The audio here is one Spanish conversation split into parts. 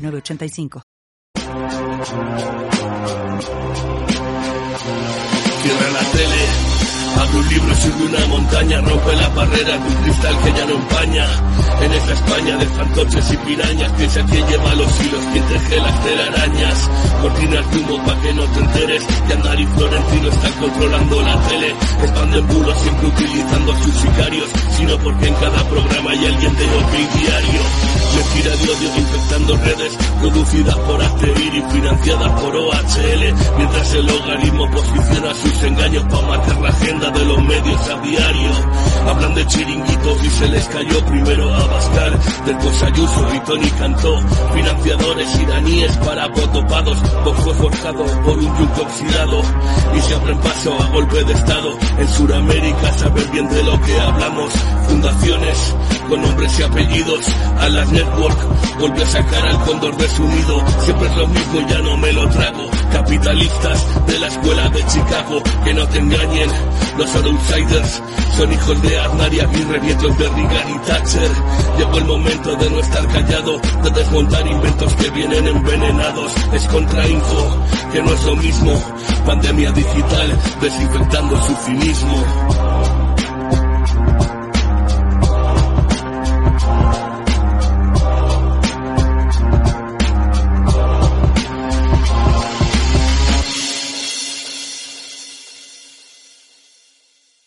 906985. Cierra la tele, abre un libro, sube una montaña, rompe la barrera de un cristal que ya no empaña. En esa España de fantoches y pirañas, piensa que lleva los hilos, quien teje las telarañas. Cortinas de humo pa' que no te enteres, que Andar y Florentino están controlando la tele. Expanden bulos siempre utilizando a sus sicarios, sino porque en cada programa hay alguien de Diario. Mentira de odio infectando redes, producidas por Asterir y financiadas por OHL, mientras el logaritmo posiciona sus engaños para marcar la agenda de los medios a diario. Hablan de chiringuitos y se les cayó primero a Bascal, del Ayuso y Tony Cantó, financiadores iraníes para votopados, vos fue forjado por un yunque oxidado y se abren paso a golpe de estado. En Sudamérica, saber bien de lo que hablamos, fundaciones con nombres y apellidos, a las network, volvió a sacar al cóndor de su nido, siempre es lo mismo, ya no me lo trago, capitalistas de la escuela de Chicago, que no te engañen, los outsiders son hijos de Aznar y Aguirre, nietos de Reagan y Thatcher, llegó el momento de no estar callado, de desmontar inventos que vienen envenenados, es contrainfo, que no es lo mismo, pandemia digital, desinfectando su cinismo.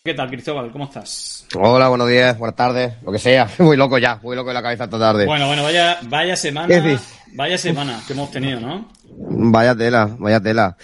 ¿Qué tal, Cristóbal? ¿Cómo estás? Hola, buenos días, buenas tardes, lo que sea. Muy loco ya, muy loco de la cabeza esta tarde. Bueno, bueno, vaya, vaya semana, vaya semana que hemos tenido, ¿no? Vaya tela, vaya tela.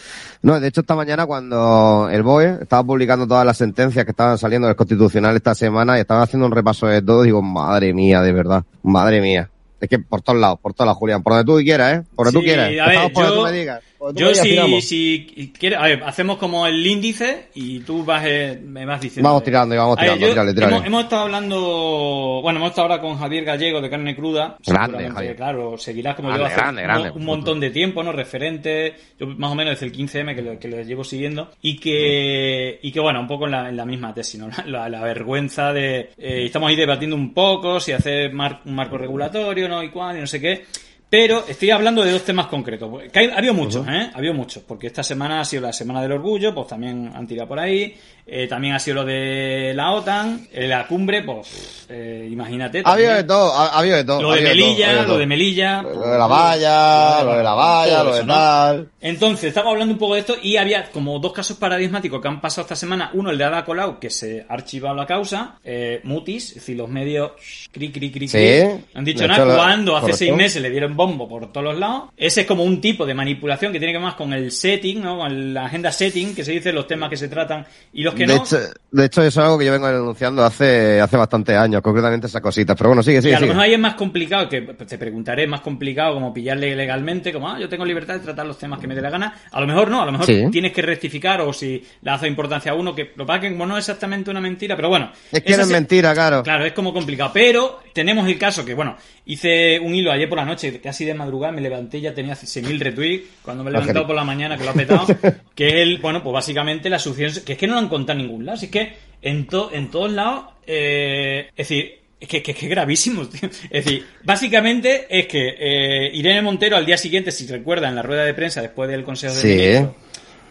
No, de hecho esta mañana cuando el BOE estaba publicando todas las sentencias que estaban saliendo del Constitucional esta semana y estaban haciendo un repaso de todo, digo, madre mía, de verdad, madre mía. Es que por todos lados, por todos lados, Julián, por donde tú quieras, ¿eh? Por donde Sí, tú quieras. a ver, por donde yo- tú me digas. Yo si, si quieres, a ver, hacemos como el índice y tú vas, eh, me vas diciendo. Vamos tirando y vamos A ver, tirando, yo-. Hemos, hemos estado hablando, bueno, hemos estado ahora con Javier Gallego de Carne Cruda. Grande, Javier. Claro, seguirás como Grande, yo hace grande, un- grande, un, por montón de tiempo, ¿no? Referente, yo más o menos desde el 15M que le, que le llevo siguiendo y que, y que bueno, un poco en la, en la misma tesis, ¿no? La, la vergüenza de, eh, estamos ahí debatiendo un poco si hacer mar- un marco regulatorio, ¿no? Y cuál, y no sé qué. Pero estoy hablando de dos temas concretos. Que ha habido muchos, ¿eh? Ha habido muchos. Porque esta semana ha sido la Semana del Orgullo, pues también han tirado por ahí. Eh, también ha sido lo de la OTAN. eh, la cumbre, pues eh, imagínate. Ha habido de todo, ha, ha habido de todo. Lo de todo, Melilla, lo de Melilla. Lo de la valla, lo de la valla, lo de tal. Entonces, estamos hablando un poco de esto y había como dos casos paradigmáticos que han pasado esta semana. Uno, el de Ada Colau, que se ha archivado la causa. Eh, mutis, es decir, los medios cri, cri, cri, Sí. Han dicho nada cuando hace seis meses le dieron bombo por todos los lados. Ese es como un tipo de manipulación que tiene que ver más con el setting, ¿no? Con la agenda setting, que se dice los temas que se tratan y los que de, no. hecho, de hecho, eso es algo que yo vengo denunciando hace, hace bastantes años, concretamente esas cositas. Pero bueno, sigue, Y sigue, a lo mejor ahí es más complicado, que te preguntaré, es más complicado como pillarle legalmente, como, ah, yo tengo libertad de tratar los temas que me dé la gana. A lo mejor no, a lo mejor Sí. tienes que rectificar o si le hace importancia a uno, que lo que como no es exactamente una mentira, pero bueno. Es que es mentira, claro. Claro, es como complicado. Pero tenemos el caso que, bueno, hice un hilo ayer por la noche, casi de madrugada, me levanté y ya tenía 6.000 retweets, cuando me he levantado Ángel. por la mañana, que lo ha petado, que es el, bueno, pues básicamente la sucesión, que es que no lo han contado en ningún lado, si es que en, to- en todos lados, eh, es decir, es que, que, que es gravísimo, tío. Es decir, básicamente es que eh, Irene Montero al día siguiente, si recuerda, en la rueda de prensa después del Consejo de Sí. Ministros,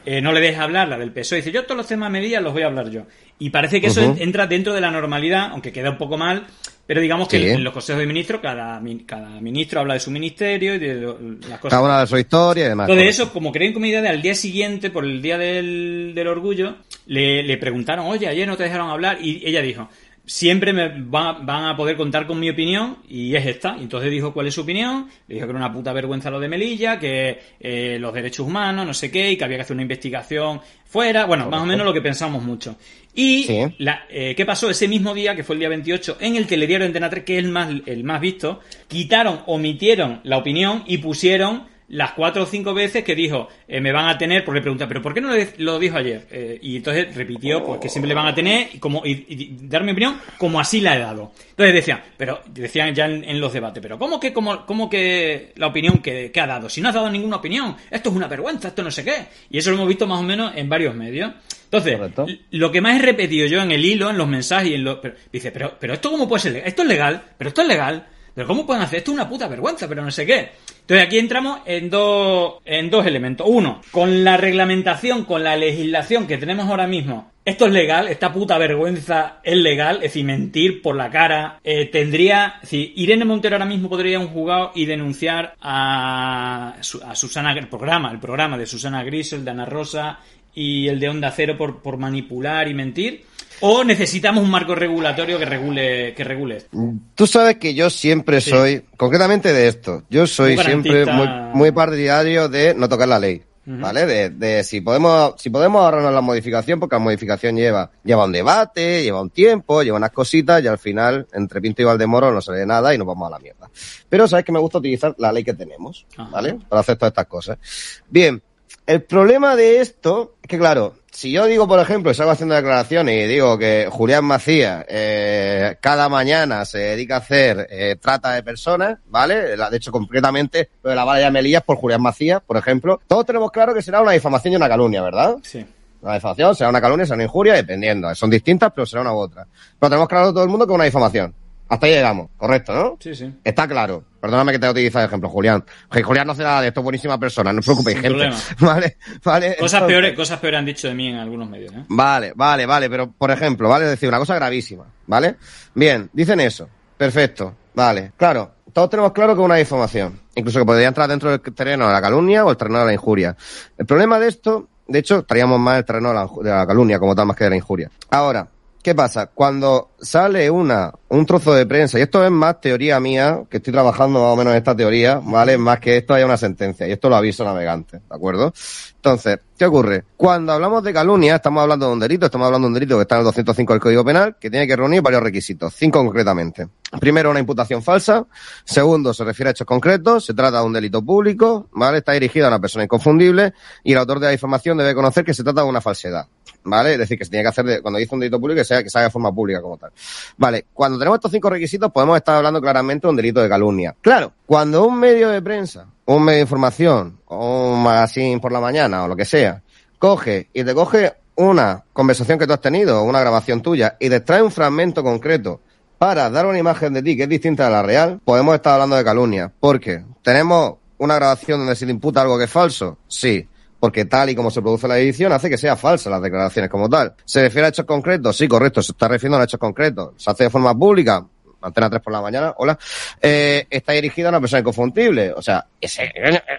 eh, no le deja hablar, la del PSOE, dice, yo todos los temas medidas los voy a hablar yo. Y parece que eso entra dentro de la normalidad, aunque queda un poco mal, pero digamos que Sí. en los consejos de ministros cada, cada ministro habla de su ministerio y de lo- las cosas. Cada una de su historia y demás. Entonces correcto. eso, como creen comida de al día siguiente, por el día del, del orgullo, le, le preguntaron, oye, ayer no te dejaron hablar, y ella dijo, siempre me va- van a poder contar con mi opinión y es esta. Y entonces dijo cuál es su opinión, le dijo que era una puta vergüenza lo de Melilla, que eh, los derechos humanos, no sé qué, y que había que hacer una investigación fuera, bueno, más o menos lo que pensamos mucho. Y Sí. la- eh, ¿qué pasó? Ese mismo día, que fue el día 28, en el telediario de Antena 3, que es el más, el más visto, quitaron, omitieron la opinión y pusieron las cuatro o cinco veces que dijo, eh, me van a tener, porque le pregunta, ¿pero por qué no lo, dijo ayer? Eh, y entonces repitió, pues que siempre le van a tener y, como, y, y dar mi opinión como así la he dado. Entonces decían, pero decían ya en, en los debates, pero ¿cómo que, cómo, cómo que la opinión que, que ha dado? Si no has dado ninguna opinión, esto es una vergüenza, esto no sé qué. Y eso lo hemos visto más o menos en varios medios. Entonces, Correcto. lo que más he repetido yo en el hilo, en los mensajes y en los... pero- dice, pero, pero esto cómo puede ser legal? Esto es legal, pero esto es legal. Pero ¿cómo pueden hacer esto? Es una puta vergüenza, pero no sé qué. Entonces aquí entramos en dos, en dos elementos. Uno, con la reglamentación, con la legislación que tenemos ahora mismo, esto es legal, esta puta vergüenza es legal, es decir, mentir por la cara. Eh, tendría, decir, Irene Montero ahora mismo podría un juzgado y denunciar a, a Susana, el programa, el programa de Susana Grisel, de Ana Rosa y el de Onda Cero por, por manipular y mentir. O necesitamos un marco regulatorio que regule, que regule esto. Tú sabes que yo siempre Sí. soy, concretamente de esto, yo soy siempre muy, muy partidario de no tocar la ley. ¿Vale? De, de si podemos, si podemos ahorrarnos la modificación, porque la modificación lleva, lleva un debate, lleva un tiempo, lleva unas cositas, y al final, entre Pinto y Valdemoro no sale nada y nos vamos a la mierda. Pero sabes que me gusta utilizar la ley que tenemos, Ajá. ¿vale? Para hacer todas estas cosas. Bien, el problema de esto es que, claro, si yo digo, por ejemplo, salgo haciendo declaraciones y digo que Julián Macías eh, cada mañana se dedica a hacer eh, trata de personas, ¿vale? De hecho, concretamente, lo de la valla de Melillas por Julián Macías, por ejemplo, todos tenemos claro que será una difamación y una calumnia, ¿verdad? Sí. Una difamación será una calumnia, será una injuria, dependiendo. Son distintas, pero será una u otra. Pero tenemos claro todo el mundo que es una difamación. Hasta ahí llegamos, correcto, ¿no? Sí, sí. Está claro. Perdóname que te utilice de ejemplo, Julián. Que Julián no hace nada de esto, buenísima persona, no os preocupéis, Sin gente. problema. Vale, vale. Cosas peores, cosas peores han dicho de mí en algunos medios, ¿eh? Vale, vale, vale, pero por ejemplo, ¿vale? Es decir, una cosa gravísima, ¿vale? Bien, dicen eso. Perfecto, vale. Claro, todos tenemos claro que es una difamación. Incluso que podría entrar dentro del terreno de la calumnia o el terreno de la injuria. El problema de esto, de hecho, estaríamos más en el terreno de la, inju- de la calumnia como tal más que de la injuria. Ahora, ¿qué pasa? Cuando sale una, un trozo de prensa, y esto es más teoría mía, que estoy trabajando más o menos en esta teoría, ¿vale? Más que esto haya una sentencia, y esto lo aviso navegante, ¿de acuerdo? Entonces, ¿qué ocurre? Cuando hablamos de calumnia, estamos hablando de un delito, estamos hablando de un delito que está en el 205 del Código Penal, que tiene que reunir varios requisitos, cinco concretamente. Primero, una imputación falsa. Segundo, se refiere a hechos concretos, se trata de un delito público, ¿vale? Está dirigido a una persona inconfundible y el autor de la información debe conocer que se trata de una falsedad, ¿vale? Es decir, que se tiene que hacer, de- cuando dice un delito público, que sea que se haga de forma pública como tal. Vale, cuando tenemos estos cinco requisitos, podemos estar hablando claramente de un delito de calumnia. Claro, cuando un medio de prensa, un medio de información, o un magazine por la mañana, o lo que sea, coge y te coge una conversación que tú has tenido, una grabación tuya, y te extrae un fragmento concreto para dar una imagen de ti que es distinta a la real, podemos estar hablando de calumnia. Porque tenemos una grabación donde se te imputa algo que es falso, sí. Porque tal y como se produce la edición hace que sea falsa las declaraciones como tal. ¿Se refiere a hechos concretos? Sí, correcto, se está refiriendo a hechos concretos. ¿Se hace de forma pública? Antena 3 por la mañana, hola. Eh, está dirigida a una persona inconfundible. O sea, ese,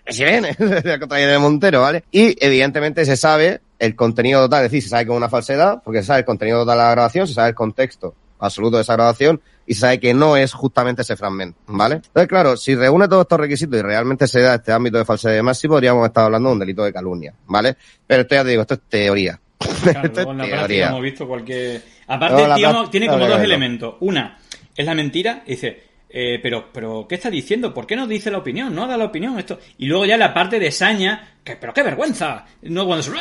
ese viene, Irene Montero, ¿vale? Y evidentemente se sabe el contenido total, es decir, se sabe que es una falsedad, porque se sabe el contenido total de la grabación, se sabe el contexto absoluto de esa grabación y se sabe que no es justamente ese fragmento, ¿vale? Entonces, claro, si reúne todos estos requisitos y realmente se da este ámbito de falsedad y sí podríamos estar hablando de un delito de calumnia, ¿vale? Pero esto ya te digo, esto es teoría. Claro, esto luego en la es teoría. hemos visto cualquier... Aparte, digamos, tiene como dos elementos. Una, es la mentira, y dice, eh, pero, pero, ¿qué está diciendo? ¿Por qué no dice la opinión? No da la opinión esto. Y luego ya la parte de saña, que, pero qué vergüenza. No, cuando se-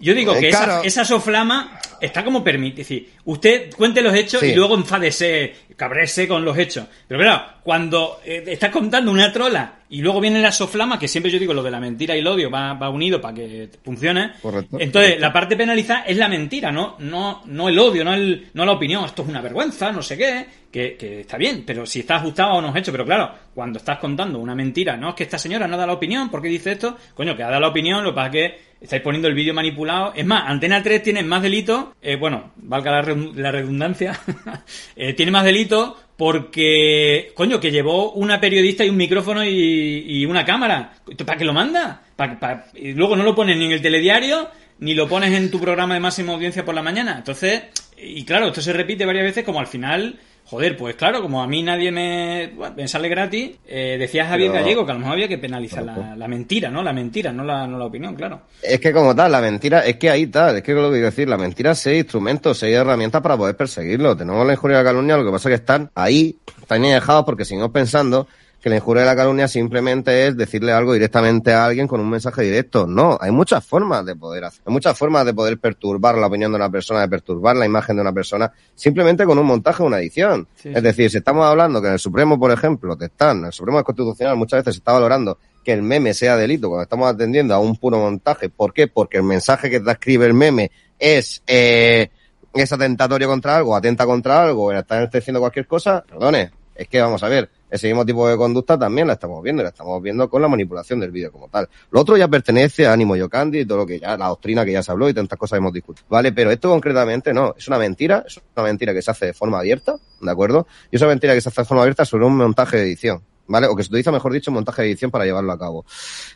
Yo digo Eh, que esa, esa soflama está como permite. Es decir, usted cuente los hechos Sí. y luego enfádese, cabrese con los hechos. Pero claro, cuando eh, estás contando una trola y luego viene la soflama, que siempre yo digo lo de la mentira y el odio va, va unido para que funcione. Correcto, Entonces, correcto. la parte penalizada es la mentira, no, no, no el odio, no, el, no la opinión. Esto es una vergüenza, no sé qué, que, que está bien, pero si está ajustado a unos hechos. Pero claro, cuando estás contando una mentira, no es que esta señora no da la opinión, ¿por qué dice esto? Coño, que ha dado la opinión, lo que pasa es que estáis poniendo el vídeo manipulado. Es más, Antena 3 tiene más delitos, eh, bueno, valga la, la redundancia, eh, tiene más delitos porque, coño, que llevó una periodista y un micrófono y, y una cámara. ¿Para qué lo manda? Pa- pa- y luego no lo pones ni en el telediario, ni lo pones en tu programa de máxima audiencia por la mañana. Entonces, y claro, esto se repite varias veces como al final Joder, pues claro, como a mí nadie me, me sale gratis, eh, decía Javier Gallego que a lo mejor había que penalizar la, mentira, ¿no? La mentira, no la, no la opinión, claro. Es que como tal, la mentira, es que ahí tal, es que lo que quiero decir, la mentira es instrumentos, seis herramientas para poder perseguirlo. Tenemos la injuria de la calumnia, lo que pasa es que están ahí, están dejados porque seguimos pensando que la injuria de la calumnia simplemente es decirle algo directamente a alguien con un mensaje directo. No, hay muchas formas de poder hacer, hay muchas formas de poder perturbar la opinión de una persona, de perturbar la imagen de una persona, simplemente con un montaje o una edición. es decir, si estamos hablando que en el Supremo, por ejemplo, te están, en el Supremo Constitucional muchas veces se está valorando que el meme sea delito cuando estamos atendiendo a un puro montaje. ¿Por qué? Porque el mensaje que te escribe el meme es, eh, es atentatorio contra algo, atenta contra algo, o está diciendo cualquier cosa, perdone, es que vamos a ver, ese mismo tipo de conducta también la estamos viendo, la estamos viendo con la manipulación del vídeo como tal. Lo otro ya pertenece a Ánimo Yocandi y todo lo que ya, la doctrina que ya se habló y tantas cosas hemos discutido. Vale, pero esto concretamente no, es una mentira, es una mentira que se hace de forma abierta, ¿de acuerdo? Y esa mentira que se hace de forma abierta sobre un montaje de edición, ¿vale? O que se utiliza, mejor dicho, un montaje de edición para llevarlo a cabo.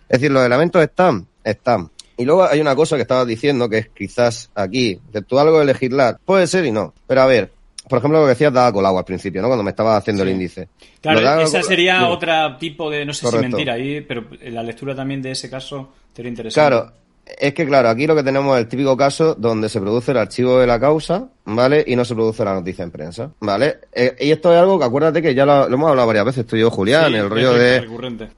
Es decir, los elementos están, están. Y luego hay una cosa que estabas diciendo que es quizás aquí, que tú algo de legislar, puede ser y no. Pero a ver, por ejemplo, lo que decías daba Colau al principio, ¿no? Cuando me estaba haciendo el índice. Claro, esa sería otra tipo de, no sé si mentira ahí, pero la lectura también de ese caso sería interesante. Claro, es que claro, aquí lo que tenemos es el típico caso donde se produce el archivo de la causa, ¿vale? Y no se produce la noticia en prensa, ¿vale? Eh, y esto es algo que acuérdate que ya lo, hemos hablado varias veces, tú y yo, Julián, el rollo de...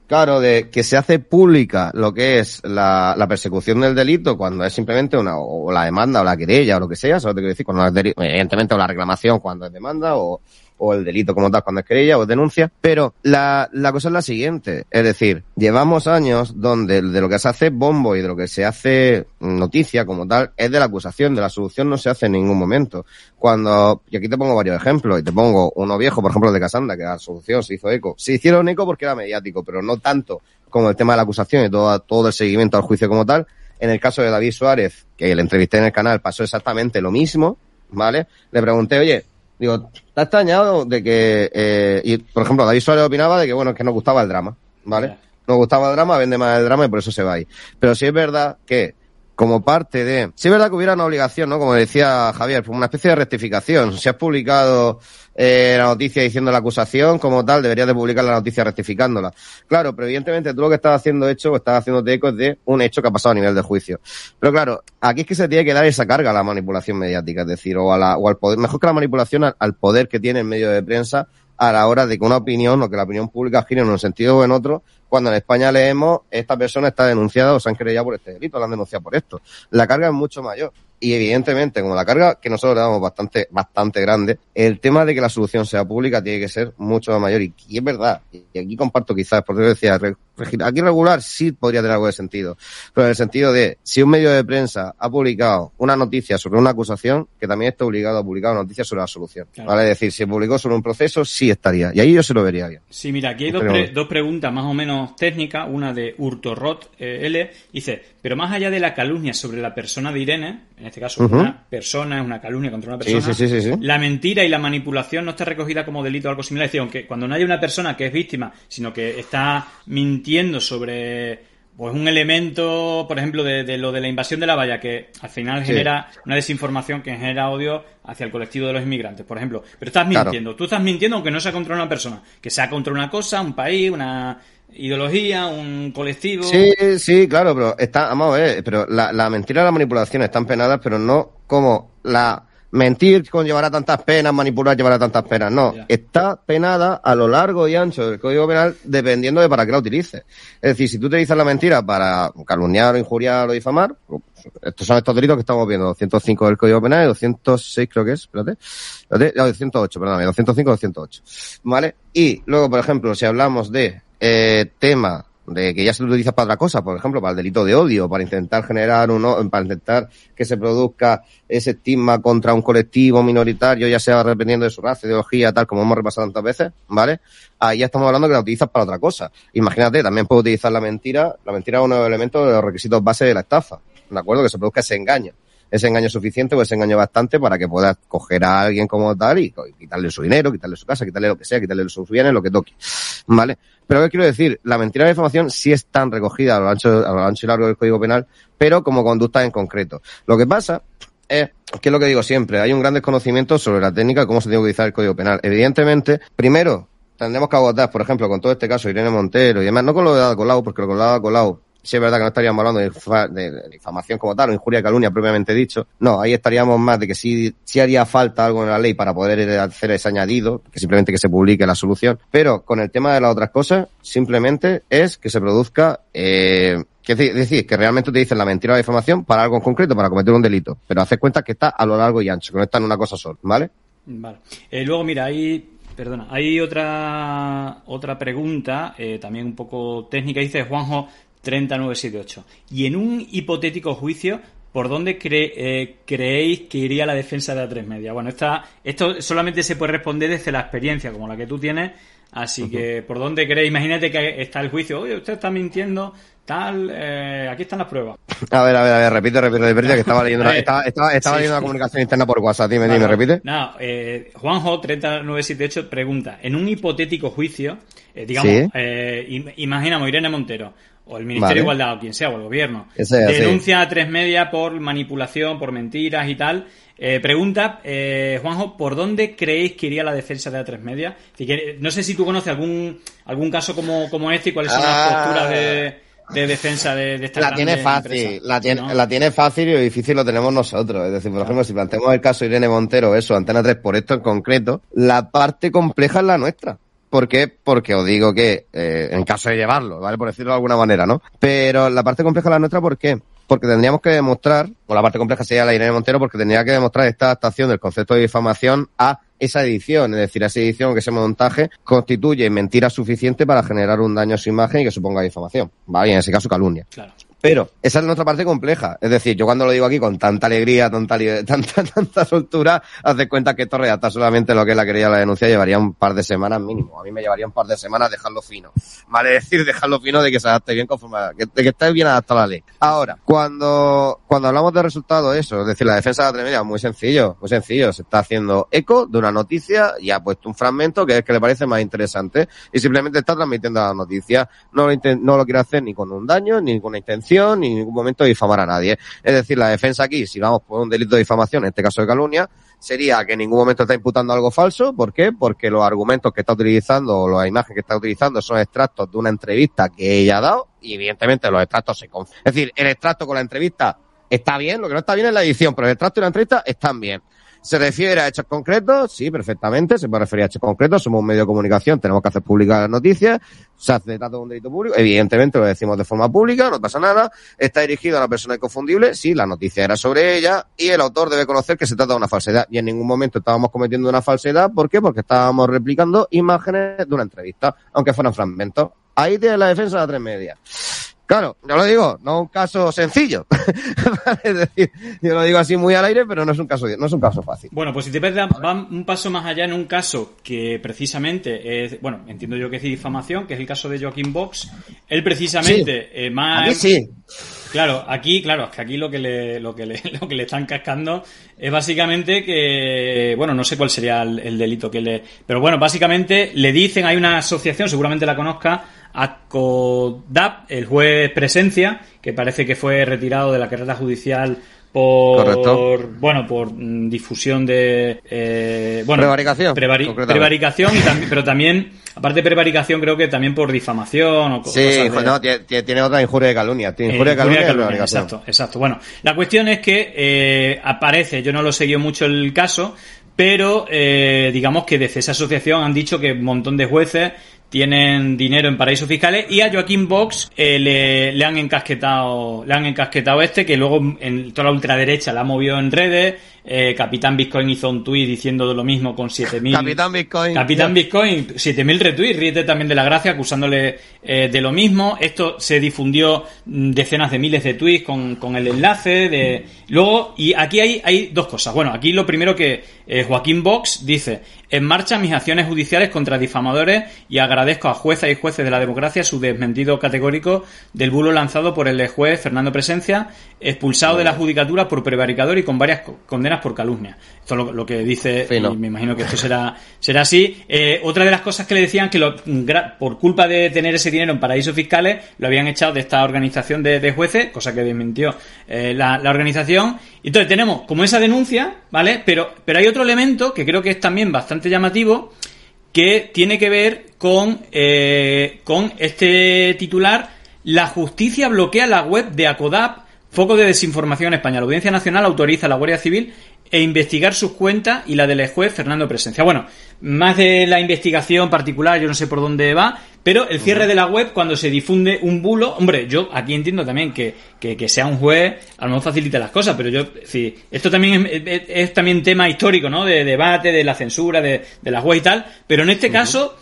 Claro, de que se hace pública lo que es la, la, persecución del delito cuando es simplemente una, o la demanda o la querella o lo que sea, ¿sabes lo que quiero decir? Cuando es evidentemente o la reclamación cuando es demanda o o el delito como tal cuando es querella o denuncia, pero la, la cosa es la siguiente, es decir, llevamos años donde de lo que se hace bombo y de lo que se hace noticia como tal es de la acusación, de la solución no se hace en ningún momento. Cuando, y aquí te pongo varios ejemplos, y te pongo uno viejo, por ejemplo, de Casanda, que la solución se hizo eco. Se hicieron eco porque era mediático, pero no tanto como el tema de la acusación y todo, todo el seguimiento al juicio como tal. En el caso de David Suárez, que le entrevisté en el canal, pasó exactamente lo mismo, ¿vale? Le pregunté, oye, Digo, ¿te ha extrañado de que, eh, y por ejemplo, David Suárez opinaba de que, bueno, que nos gustaba el drama, ¿vale? Nos gustaba el drama, vende más el drama y por eso se va ahí. Pero sí es verdad que, como parte de, sí es verdad que hubiera una obligación, ¿no? Como decía Javier, una especie de rectificación. Si has publicado eh, la noticia diciendo la acusación como tal, deberías de publicar la noticia rectificándola. Claro, pero evidentemente tú lo que estás haciendo hecho o estás haciendo eco es de un hecho que ha pasado a nivel de juicio. Pero claro, aquí es que se tiene que dar esa carga a la manipulación mediática, es decir, o, a la, o al poder, mejor que la manipulación al, poder que tiene el medio de prensa a la hora de que una opinión o que la opinión pública gire en un sentido o en otro, cuando en España leemos esta persona está denunciada o se han querellado por este delito, la han denunciado por esto. La carga es mucho mayor. Y evidentemente, como la carga que nosotros le damos bastante, bastante grande, el tema de que la solución sea pública tiene que ser mucho mayor. Y, es verdad. Y aquí comparto quizás, porque yo decía, aquí regular sí podría tener algo de sentido. Pero en el sentido de, si un medio de prensa ha publicado una noticia sobre una acusación, que también está obligado a publicar una noticia sobre la solución. ¿Vale? Es decir, si publicó sobre un proceso, sí estaría. Y ahí yo se lo vería bien. Sí, mira, aquí hay dos, dos preguntas más o menos técnicas. Una de Urtorrot eh, L. Dice, pero más allá de la calumnia sobre la persona de Irene, en este caso una persona, es una calumnia contra una persona, la mentira y la manipulación no está recogida como delito o algo similar. Es decir, aunque cuando no hay una persona que es víctima, sino que está mintiendo sobre pues un elemento, por ejemplo, de, lo de la invasión de la valla, que al final genera una desinformación que genera odio hacia el colectivo de los inmigrantes, por ejemplo. Pero estás mintiendo. Tú estás mintiendo aunque no sea contra una persona, que sea contra una cosa, un país, una ideología, un colectivo. Sí, sí, claro, pero está, vamos a ver, pero la, la mentira y la manipulación están penadas, pero no como la mentir conllevará tantas penas, manipular llevará tantas penas. No, está penada a lo largo y ancho del Código Penal dependiendo de para qué la utilices. Es decir, si tú utilizas la mentira para calumniar o injuriar o difamar, pues, estos son estos delitos que estamos viendo, 205 del Código Penal y 206 creo que es, espérate, espérate no, 208, perdón, 205 y 208. ¿Vale? Y luego, por ejemplo, si hablamos de eh, tema de que ya se utiliza para otra cosa, por ejemplo, para el delito de odio, para intentar generar uno, para intentar que se produzca ese estigma contra un colectivo minoritario, ya sea dependiendo de su raza, ideología, tal, como hemos repasado tantas veces, ¿vale? Ahí ya estamos hablando que la utilizas para otra cosa. Imagínate, también puedo utilizar la mentira, la mentira es uno de los elementos de los requisitos base de la estafa, ¿de acuerdo? Que se produzca ese engaño ese engaño suficiente o ese engaño bastante para que puedas coger a alguien como tal y, quitarle su dinero, quitarle su casa, quitarle lo que sea, quitarle sus bienes, lo que toque. ¿Vale? Pero ¿qué quiero decir? La mentira de información sí está recogida a lo ancho, a lo ancho y largo del Código Penal, pero como conducta en concreto. Lo que pasa es, que es lo que digo siempre, hay un gran desconocimiento sobre la técnica cómo se tiene que utilizar el Código Penal. Evidentemente, primero, tendremos que agotar, por ejemplo, con todo este caso Irene Montero y demás, no con lo de Ada Colau, porque lo de Ada Colau sí es verdad que no estaríamos hablando de, de difamación como tal, o injuria calumnia propiamente dicho. No, ahí estaríamos más de que sí, sí haría falta algo en la ley para poder hacer ese añadido, que simplemente que se publique la solución. Pero con el tema de las otras cosas, simplemente es que se produzca, eh, que es decir- que realmente utilicen la mentira o la difamación para algo en concreto, para cometer un delito. Pero haces cuenta que está a lo largo y ancho, que no está en una cosa sola, ¿vale? Vale. Eh, luego, mira, hay, perdona, hay otra otra pregunta, eh, también un poco técnica, dice Juanjo 30978. Y en un hipotético juicio, ¿por dónde cre- eh, creéis que iría la defensa de A3 Media? Bueno, esta, esto solamente se puede responder desde la experiencia, como la que tú tienes. Así que, ¿por dónde creéis? Imagínate que está el juicio. Oye, usted está mintiendo, tal. eh, aquí están las pruebas. A ver, a ver, a ver, repite, repite, repite, que estaba leyendo, una, estaba, estaba, estaba sí. leyendo una comunicación interna por WhatsApp. Dime, dime, Vale, repite. Nada, eh, Juanjo 30978 pregunta, en un hipotético juicio, eh, digamos, Sí. im- imaginamos Irene Montero o el Ministerio Vale. de Igualdad o quien sea o el gobierno sea, sí. denuncia a tres media por manipulación, por mentiras y tal. Eh, pregunta, eh, Juanjo, ¿por dónde creéis que iría la defensa de A3 Media? Si no sé si tú conoces algún algún caso como, como este y cuáles son Ah. las posturas de, de defensa de, de esta La tiene fácil, la tiene, la tiene fácil y lo difícil lo tenemos nosotros. Es decir, por ejemplo, si planteamos el caso de Irene Montero, eso, Antena 3 por esto en concreto, la parte compleja es la nuestra. ¿Por qué? Porque os digo que, eh, en caso de llevarlo, ¿vale? Por decirlo de alguna manera, ¿no? Pero la parte compleja la nuestra, ¿por qué? Porque tendríamos que demostrar, o la parte compleja sería la Irene Montero, porque tendría que demostrar esta adaptación del concepto de difamación a esa edición, es decir, esa edición que ese montaje constituye mentira suficiente para generar un daño a su imagen y que suponga difamación, ¿vale? Y en ese caso calumnia. Claro. Pero esa es nuestra parte compleja. Es decir, yo cuando lo digo aquí con tanta alegría, tanta, tanta, tanta soltura, hace cuenta que esto redacta solamente lo que es la querella la denuncia llevaría un par de semanas mínimo. A mí me llevaría un par de semanas dejarlo fino. Vale decir, dejarlo fino de que se adapte bien conforme a, que, de que esté bien adaptada a la ley. Ahora, cuando, cuando hablamos de resultados, eso, es decir, la defensa de la tremedia, muy sencillo, muy sencillo. Se está haciendo eco de una noticia y ha puesto un fragmento que es que le parece más interesante y simplemente está transmitiendo la noticia. No lo, no lo quiere hacer ni con un daño, ni con una intención, ni en ningún momento difamar a nadie. Es decir, la defensa aquí, si vamos por un delito de difamación, en este caso de calumnia, sería que en ningún momento está imputando algo falso. ¿Por qué? Porque los argumentos que está utilizando o las imágenes que está utilizando son extractos de una entrevista que ella ha dado y evidentemente los extractos se conf Es decir, el extracto con la entrevista está bien, lo que no está bien es la edición, pero el extracto y la entrevista están bien. ¿Se refiere a hechos concretos? Sí, perfectamente. Se puede referir a hechos concretos. Somos un medio de comunicación, tenemos que hacer públicas las noticias. Se hace trata de un delito público. Evidentemente lo decimos de forma pública, no pasa nada. Está dirigido a una persona inconfundible. Sí, la noticia era sobre ella y el autor debe conocer que se trata de una falsedad. Y en ningún momento estábamos cometiendo una falsedad. ¿Por qué? Porque estábamos replicando imágenes de una entrevista, aunque fueran fragmentos. Ahí tiene la defensa de la tres media. Claro, yo lo digo, no un caso sencillo. es decir, yo lo digo así muy al aire, pero no es un caso, no es un caso fácil. Bueno, pues si te ves, va un paso más allá en un caso que precisamente es, bueno, entiendo yo que es difamación, que es el caso de Joaquín Box. Él precisamente, eh, más... Sí. Claro, aquí, claro, es que aquí lo que le, lo que le, lo que le están cascando es básicamente que, bueno, no sé cuál sería el, el delito que le, pero bueno, básicamente le dicen, hay una asociación, seguramente la conozca, ACODAP, el juez Presencia, que parece que fue retirado de la carrera judicial por Correcto. bueno por mm, difusión de eh, bueno Prevaricación, prevari- concretamente. prevaricación y también pero también aparte de prevaricación creo que también por difamación o Sí, cosas de- no, tiene, tiene- otra injuria de calumnia. Tiene eh, injuria de calumnia calumnia, prevaricación. Exacto, exacto. Bueno, la cuestión es que eh, aparece, yo no lo seguí mucho el caso, pero eh, digamos que desde esa asociación han dicho que un montón de jueces tienen dinero en paraísos fiscales y a Joaquín Vox eh, le, le han encasquetado le han encasquetado este que luego en toda la ultraderecha la ha movido en redes eh, Capitán Bitcoin hizo un tuit diciendo lo mismo con 7000 Capitán Bitcoin. Capitán Bitcoin, 7.000 retweets, ríete también de la gracia acusándole eh, de lo mismo. Esto se difundió mm, decenas de miles de tweets con, con el enlace de... Luego, y aquí hay, hay dos cosas. Bueno, aquí lo primero que eh, Joaquín Vox dice, en marcha mis acciones judiciales contra difamadores y agradezco a juezas y jueces de la democracia su desmentido categórico del bulo lanzado por el juez Fernando Presencia, expulsado de la judicatura por prevaricador y con varias co- condenas por calumnia. Esto es lo, que dice, y me imagino que esto será, será así. Eh, otra de las cosas que le decían que lo, por culpa de tener ese dinero en paraísos fiscales, lo habían echado de esta organización de, jueces, cosa que desmintió eh, la, la, organización. Entonces tenemos como esa denuncia, ¿vale? Pero, pero hay otro elemento que creo que es también bastante llamativo, que tiene que ver con, eh, con este titular. La justicia bloquea la web de ACODAP, foco de desinformación en España. La Audiencia Nacional autoriza a la Guardia Civil e investigar sus cuentas y la del juez Fernando Presencia. Bueno, más de la investigación particular, yo no sé por dónde va, pero el cierre de la web cuando se difunde un bulo, hombre, yo aquí entiendo también que, que, sea un juez, a lo mejor facilita las cosas, pero yo, sí, esto también es, también tema histórico, ¿no? De debate, de la censura, de, de la web y tal, pero en este caso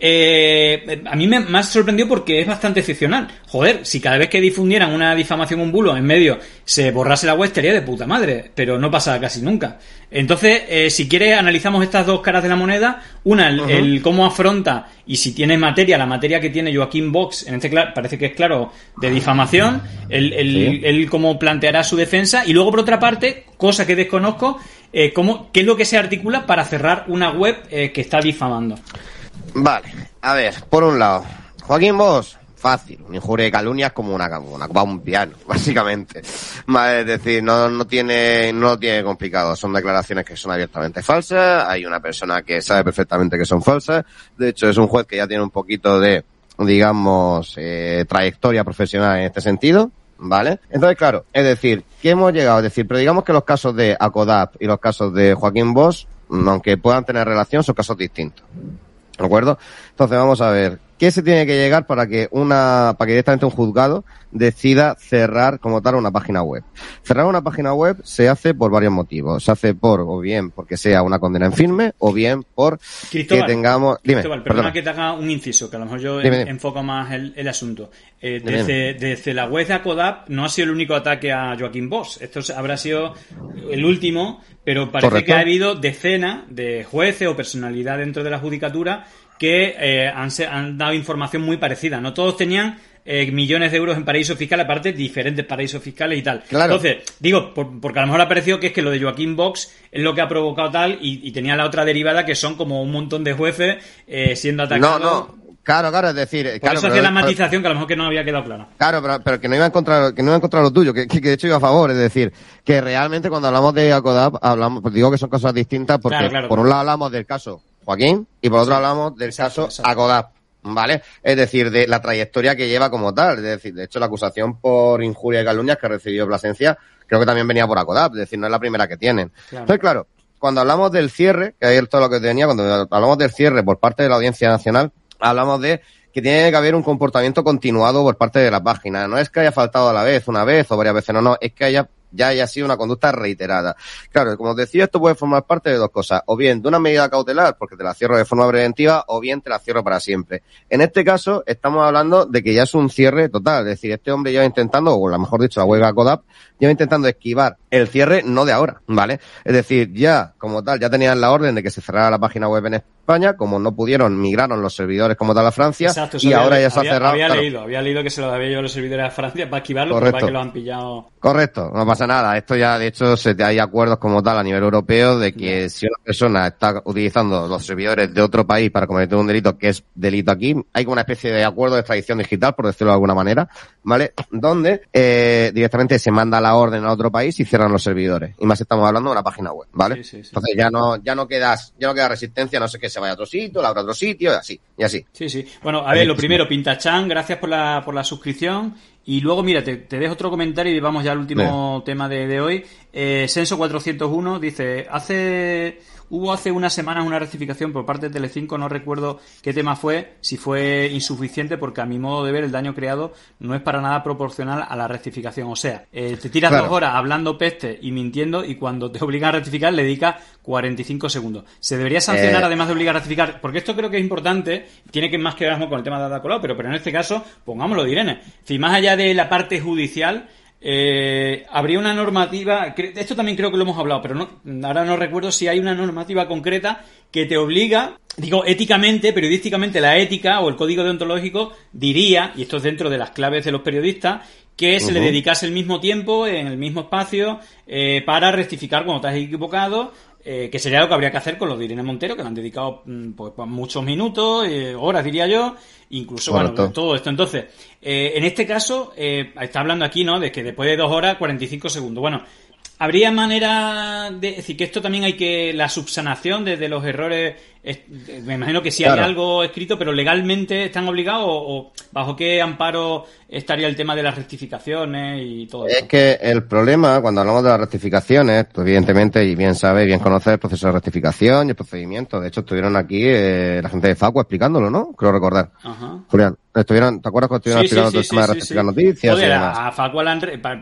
eh, a mí me, ha sorprendido porque es bastante excepcional. Joder, si cada vez que difundieran una difamación, un bulo en medio, se borrase la web, estaría de puta madre, pero no pasa casi nunca. Entonces, eh, si quieres, analizamos estas dos caras de la moneda. Una, el, cómo afronta y si tiene materia, la materia que tiene Joaquín Vox, en este parece que es claro, de difamación, el, cómo planteará su defensa. Y luego, por otra parte, cosa que desconozco, eh, cómo, qué es lo que se articula para cerrar una web eh, que está difamando. Vale, a ver, por un lado, Joaquín Bosch, fácil, un injuria de calumnias como una, una copa un piano, básicamente. es decir, no, tiene, no tiene complicado, son declaraciones que son abiertamente falsas, hay una persona que sabe perfectamente que son falsas, de hecho es un juez que ya tiene un poquito de, digamos, eh, trayectoria profesional en este sentido, ¿Vale? Entonces, claro, es decir, ¿qué hemos llegado? a decir, pero digamos que los casos de Acodap y los casos de Joaquín Bosch, aunque puedan tener relación, son casos distintos. ¿De acuerdo? Entonces vamos a ver, ¿qué se tiene que llegar para que una, para que directamente un juzgado decida cerrar como tal una página web? Cerrar una página web se hace por varios motivos. Se hace por, o bien porque sea una condena en firme, o bien por que tengamos, dime, Cristóbal, perdona que te haga un inciso, que a lo mejor yo enfoco más el, asunto. Eh, desde, desde, la web de ACODAP no ha sido el único ataque a Joaquín Bosch. Esto habrá sido el último pero parece que ha habido decenas de jueces o personalidad dentro de la judicatura que eh, han, dado información muy parecida. No todos tenían eh, millones de euros en paraísos fiscales, aparte diferentes paraísos fiscales y tal. Entonces, digo, porque a lo mejor ha parecido que es que lo de Joaquín Box es lo que ha provocado tal y, tenía la otra derivada que son como un montón de jueces eh, siendo atacados. No, no. Claro, claro, es decir... Por claro, eso hacía la matización que a lo mejor que no había quedado clara. Claro, pero, que no iba a encontrar, que no iba a encontrar lo tuyo, que, que, de hecho iba a favor, es decir, que realmente cuando hablamos de ACODAP, hablamos, pues digo que son cosas distintas porque por un lado hablamos del caso Joaquín y por otro hablamos del caso ACODAP, ¿vale? Es decir, de la trayectoria que lleva como tal, es decir, de hecho la acusación por injuria y calumnias que recibió Plasencia creo que también venía por ACODAP, es decir, no es la primera que tienen. Entonces, claro, cuando hablamos del cierre, que es todo lo que tenía, cuando hablamos del cierre por parte de la Audiencia Nacional, hablamos de que tiene que haber un comportamiento continuado por parte de la página. No es que haya faltado a la vez, una vez o varias veces, no, no, es que haya ya haya sido una conducta reiterada. Claro, como os decía, esto puede formar parte de dos cosas, o bien de una medida cautelar, porque te la cierro de forma preventiva, o bien te la cierro para siempre. En este caso, estamos hablando de que ya es un cierre total, es decir, este hombre lleva intentando, o lo mejor dicho, la huelga CODAP, lleva intentando esquivar el cierre no de ahora, ¿vale? Es decir, ya, como tal, ya tenían la orden de que se cerrara la página web en España, como no pudieron, migraron los servidores como tal a Francia y ahora ya se ha cerrado. Había leído, había leído que se lo había llevado los servidores a Francia para esquivarlo, Correcto. para que lo han pillado. Correcto, no pasa nada. Esto ya, de hecho, se, hay acuerdos como tal a nivel europeo de que si una persona está utilizando los servidores de otro país para cometer un delito que es delito aquí, hay como una especie de acuerdo de extradición digital, por decirlo de alguna manera, ¿vale? Donde eh, directamente se manda la orden a otro país y cierran los servidores. Y más estamos hablando de una página web, ¿vale? Entonces ya no, ya no quedas, ya no queda resistencia, no sé qué se vaya a otro sitio, la otra a otro sitio, y así, y así. Sí, sí. Bueno, a ver, lo primero, Pintachan, gracias por la, por la suscripción. Y luego, mira, te, dejo otro comentario y vamos ya al último tema de, de hoy. Eh, Senso 401 dice, hace Hubo hace unas semanas una rectificación por parte de Telecinco, no recuerdo qué tema fue, si fue insuficiente, porque a mi modo de ver el daño creado no es para nada proporcional a la rectificación. O sea, eh, te tiras dos horas hablando peste y mintiendo y cuando te obligan a rectificar le dedica 45 segundos. Se debería sancionar eh. además de obligar a rectificar, porque esto creo que es importante, tiene que más que ver con el tema de Ada Colau, pero, pero en este caso, pongámoslo de Irene. Si más allá de la parte judicial, eh, habría una normativa, esto también creo que lo hemos hablado, pero no, ahora no recuerdo si hay una normativa concreta que te obliga, digo, éticamente, periodísticamente, la ética o el código deontológico diría, y esto es dentro de las claves de los periodistas, que se le dedicase el mismo tiempo, en el mismo espacio, eh, para rectificar cuando has equivocado, eh, que sería lo que habría que hacer con los de Irene Montero, que le han dedicado mm, pues, muchos minutos, eh, horas diría yo, incluso bueno, todo esto. Entonces, eh, en este caso, está hablando aquí, ¿no? De que después de dos horas, 45 segundos. Bueno, ¿habría manera de decir que esto también hay que, la subsanación desde los errores me imagino que sí hay algo escrito, pero legalmente están obligados o, bajo qué amparo estaría el tema de las rectificaciones y todo eso. Es que el problema cuando hablamos de las rectificaciones, pues evidentemente, y bien sabe, bien conoce el proceso de rectificación y el procedimiento. De hecho, estuvieron aquí eh, la gente de Facua explicándolo, ¿no? Creo recordar. Ajá. Julián, estuvieron, ¿te acuerdas cuando estuvieron explicando todo el tema de rectificar noticias? a, Facua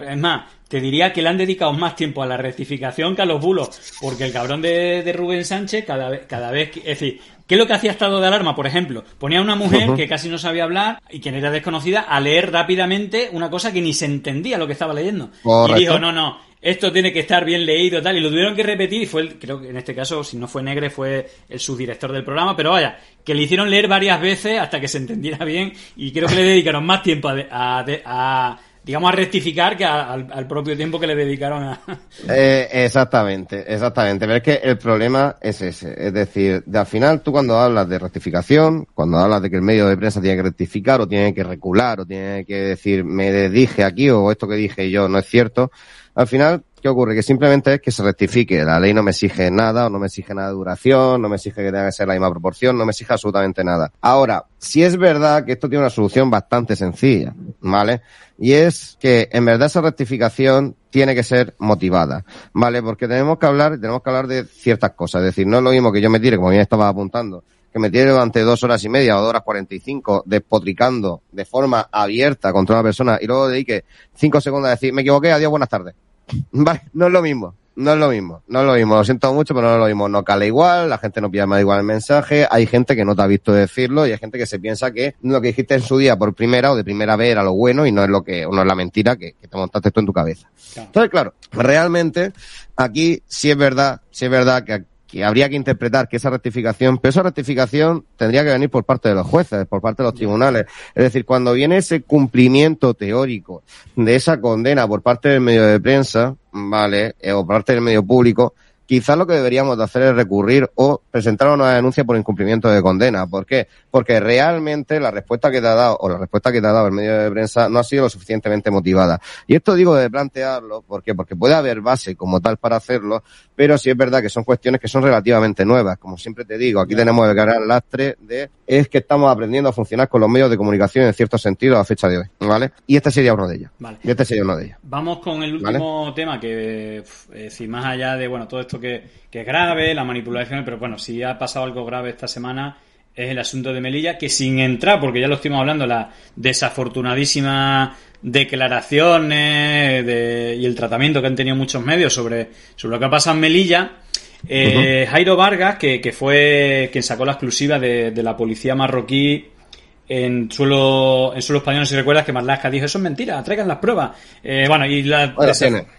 es más, te diría que le han dedicado más tiempo a la rectificación que a los bulos, porque el cabrón de, de Rubén Sánchez cada vez, cada vez que, es decir, ¿qué es lo que hacía estado de alarma? Por ejemplo, ponía a una mujer que casi no sabía hablar y que era desconocida a leer rápidamente una cosa que ni se entendía lo que estaba leyendo. Y dijo, no, no, esto tiene que estar bien leído tal y lo tuvieron que repetir y fue el, creo que en este caso si no fue Negre fue el subdirector del programa pero vaya que le hicieron leer varias veces hasta que se entendiera bien y creo que le dedicaron más tiempo a digamos, a rectificar que al, propio tiempo que le dedicaron a... Eh, exactamente, exactamente. Pero es que el problema es ese. Es decir, de al final tú cuando hablas de rectificación, cuando hablas de que el medio de prensa tiene que rectificar o tiene que recular o tiene que decir me dije aquí o esto que dije yo no es cierto, al final ¿Qué ocurre? Que simplemente es que se rectifique. La ley no me exige nada, o no me exige nada de duración, no me exige que tenga que ser la misma proporción, no me exige absolutamente nada. Ahora, si es verdad que esto tiene una solución bastante sencilla, ¿vale? Y es que en verdad esa rectificación tiene que ser motivada, ¿vale? Porque tenemos que hablar, tenemos que hablar de ciertas cosas. Es decir, no es lo mismo que yo me tire, como bien estaba apuntando, que me tire durante dos horas y media o dos horas cuarenta y cinco despotricando de forma abierta contra una persona y luego dedique cinco segundos a decir, me equivoqué, adiós, buenas tardes. Vale, no es lo mismo. No es lo mismo, no es lo mismo, lo siento mucho, pero no es lo mismo. No cala igual, la gente no pilla más igual el mensaje, hay gente que no te ha visto decirlo y hay gente que se piensa que lo que dijiste en su día por primera o de primera vez era lo bueno y no es lo que, no es la mentira que, te montaste tú en tu cabeza. Entonces, claro, realmente aquí sí es verdad, sí es verdad que que habría que interpretar que esa rectificación, pero esa rectificación tendría que venir por parte de los jueces, por parte de los tribunales. Es decir, cuando viene ese cumplimiento teórico de esa condena por parte del medio de prensa, ¿vale? Eh, o por parte del medio público, quizás lo que deberíamos de hacer es recurrir o presentar una denuncia por incumplimiento de condena. ¿Por qué? Porque realmente la respuesta que te ha dado, o la respuesta que te ha dado el medio de prensa, no ha sido lo suficientemente motivada. Y esto digo de plantearlo, ¿por qué? Porque puede haber base como tal para hacerlo, pero sí es verdad que son cuestiones que son relativamente nuevas. Como siempre te digo, aquí tenemos el gran lastre de es que estamos aprendiendo a funcionar con los medios de comunicación en cierto sentido a fecha de hoy, ¿vale? Y este sería uno de ellos. Vale. Y este sería uno de ellos. Vamos con el último tema que, si más allá de, bueno, todo esto que, es grave, la manipulación, pero bueno, si ha pasado algo grave esta semana es el asunto de Melilla, que sin entrar, porque ya lo estuvimos hablando, la desafortunadísima declaraciones y el tratamiento que han tenido muchos medios sobre, sobre lo que ha pasado en Melilla, eh, Jairo Vargas, que, que, fue quien sacó la exclusiva de, de, la policía marroquí en suelo, en suelo español, si recuerdas que Marlaska dijo, eso es mentira, traigan las pruebas. Eh, bueno, y las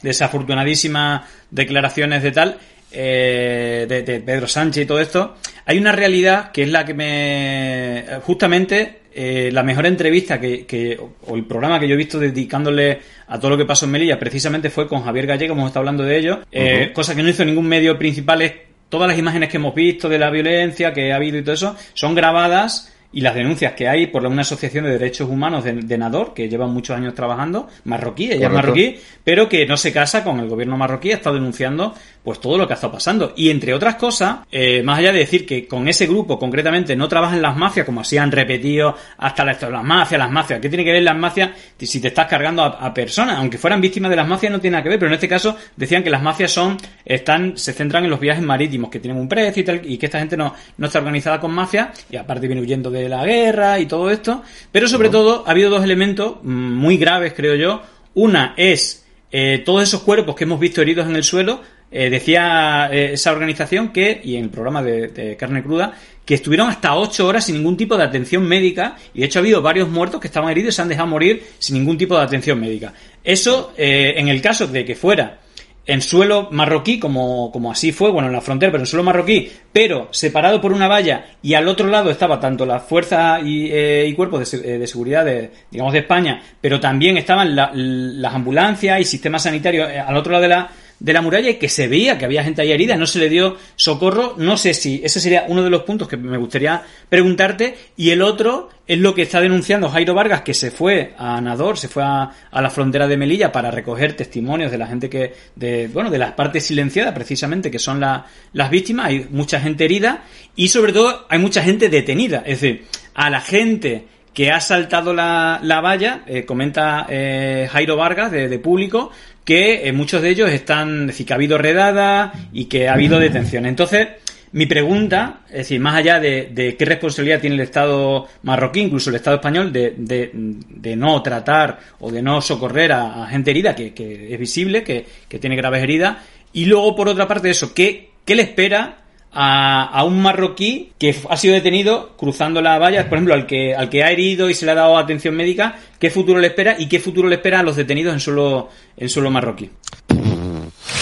desafortunadísimas declaraciones de tal, eh, de, de, Pedro Sánchez y todo esto, hay una realidad que es la que me... Justamente eh, la mejor entrevista que, o el programa que yo he visto dedicándole a todo lo que pasó en Melilla precisamente fue con Javier Gallego, hemos estado hablando de ello, eh, cosa que no hizo ningún medio principal, es todas las imágenes que hemos visto de la violencia que ha habido y todo eso, son grabadas y las denuncias que hay por una asociación de derechos humanos de, Nador, que lleva muchos años trabajando, marroquí, ella es marroquí, pero que no se casa con el gobierno marroquí, ha estado denunciando pues todo lo que ha estado pasando. Y entre otras cosas, eh, más allá de decir que con ese grupo concretamente no trabajan las mafias, como así han repetido hasta las, las mafias, las mafias, ¿qué tiene que ver las mafias si te estás cargando a, personas? Aunque fueran víctimas de las mafias no tiene nada que ver, pero en este caso decían que las mafias son, están, se centran en los viajes marítimos, que tienen un precio y tal, y que esta gente no, no está organizada con mafias, y aparte viene huyendo de la guerra y todo esto, pero sobre todo ha habido dos elementos mm, muy graves, creo yo. Una es eh, todos esos cuerpos que hemos visto heridos en el suelo, eh, decía eh, esa organización que, y en el programa de, carne cruda, que estuvieron hasta ocho horas sin ningún tipo de atención médica y de hecho ha habido varios muertos que estaban heridos y se han dejado morir sin ningún tipo de atención médica. Eso, eh, en el caso de que fuera en suelo marroquí, como, como así fue, bueno, en la frontera, pero en suelo marroquí, pero separado por una valla y al otro lado estaba tanto la fuerza y, y cuerpos de, de, seguridad de, digamos, de España, pero también estaban las ambulancias y sistemas sanitarios al otro lado de la, de la muralla y que se veía que había gente ahí herida, no se le dio socorro, no sé si ese sería uno de los puntos que me gustaría preguntarte y el otro es lo que está denunciando Jairo Vargas que se fue a Nador, se fue a, la frontera de Melilla para recoger testimonios de la gente que de bueno, de las partes silenciadas precisamente que son las víctimas, hay mucha gente herida y sobre todo hay mucha gente detenida, es decir, a la gente que ha saltado la, la valla, eh, comenta eh, Jairo Vargas de Público, que eh, muchos de ellos están, es decir, que ha habido redada y que ha habido detención. Entonces, mi pregunta, es decir, más allá de, qué responsabilidad tiene el Estado marroquí, incluso el Estado español, de, de, no tratar o de no socorrer a, gente herida, que, que, es visible, que, que tiene graves heridas, y luego, por otra parte, eso, ¿qué, qué le espera a, un marroquí que ha sido detenido cruzando la valla, por ejemplo, al que, al que ha herido y se le ha dado atención médica, ¿qué futuro le espera y qué futuro le espera a los detenidos en suelo, en suelo marroquí?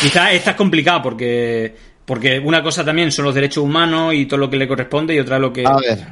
Quizás esta es complicada porque porque una cosa también son los derechos humanos y todo lo que le corresponde y otra lo que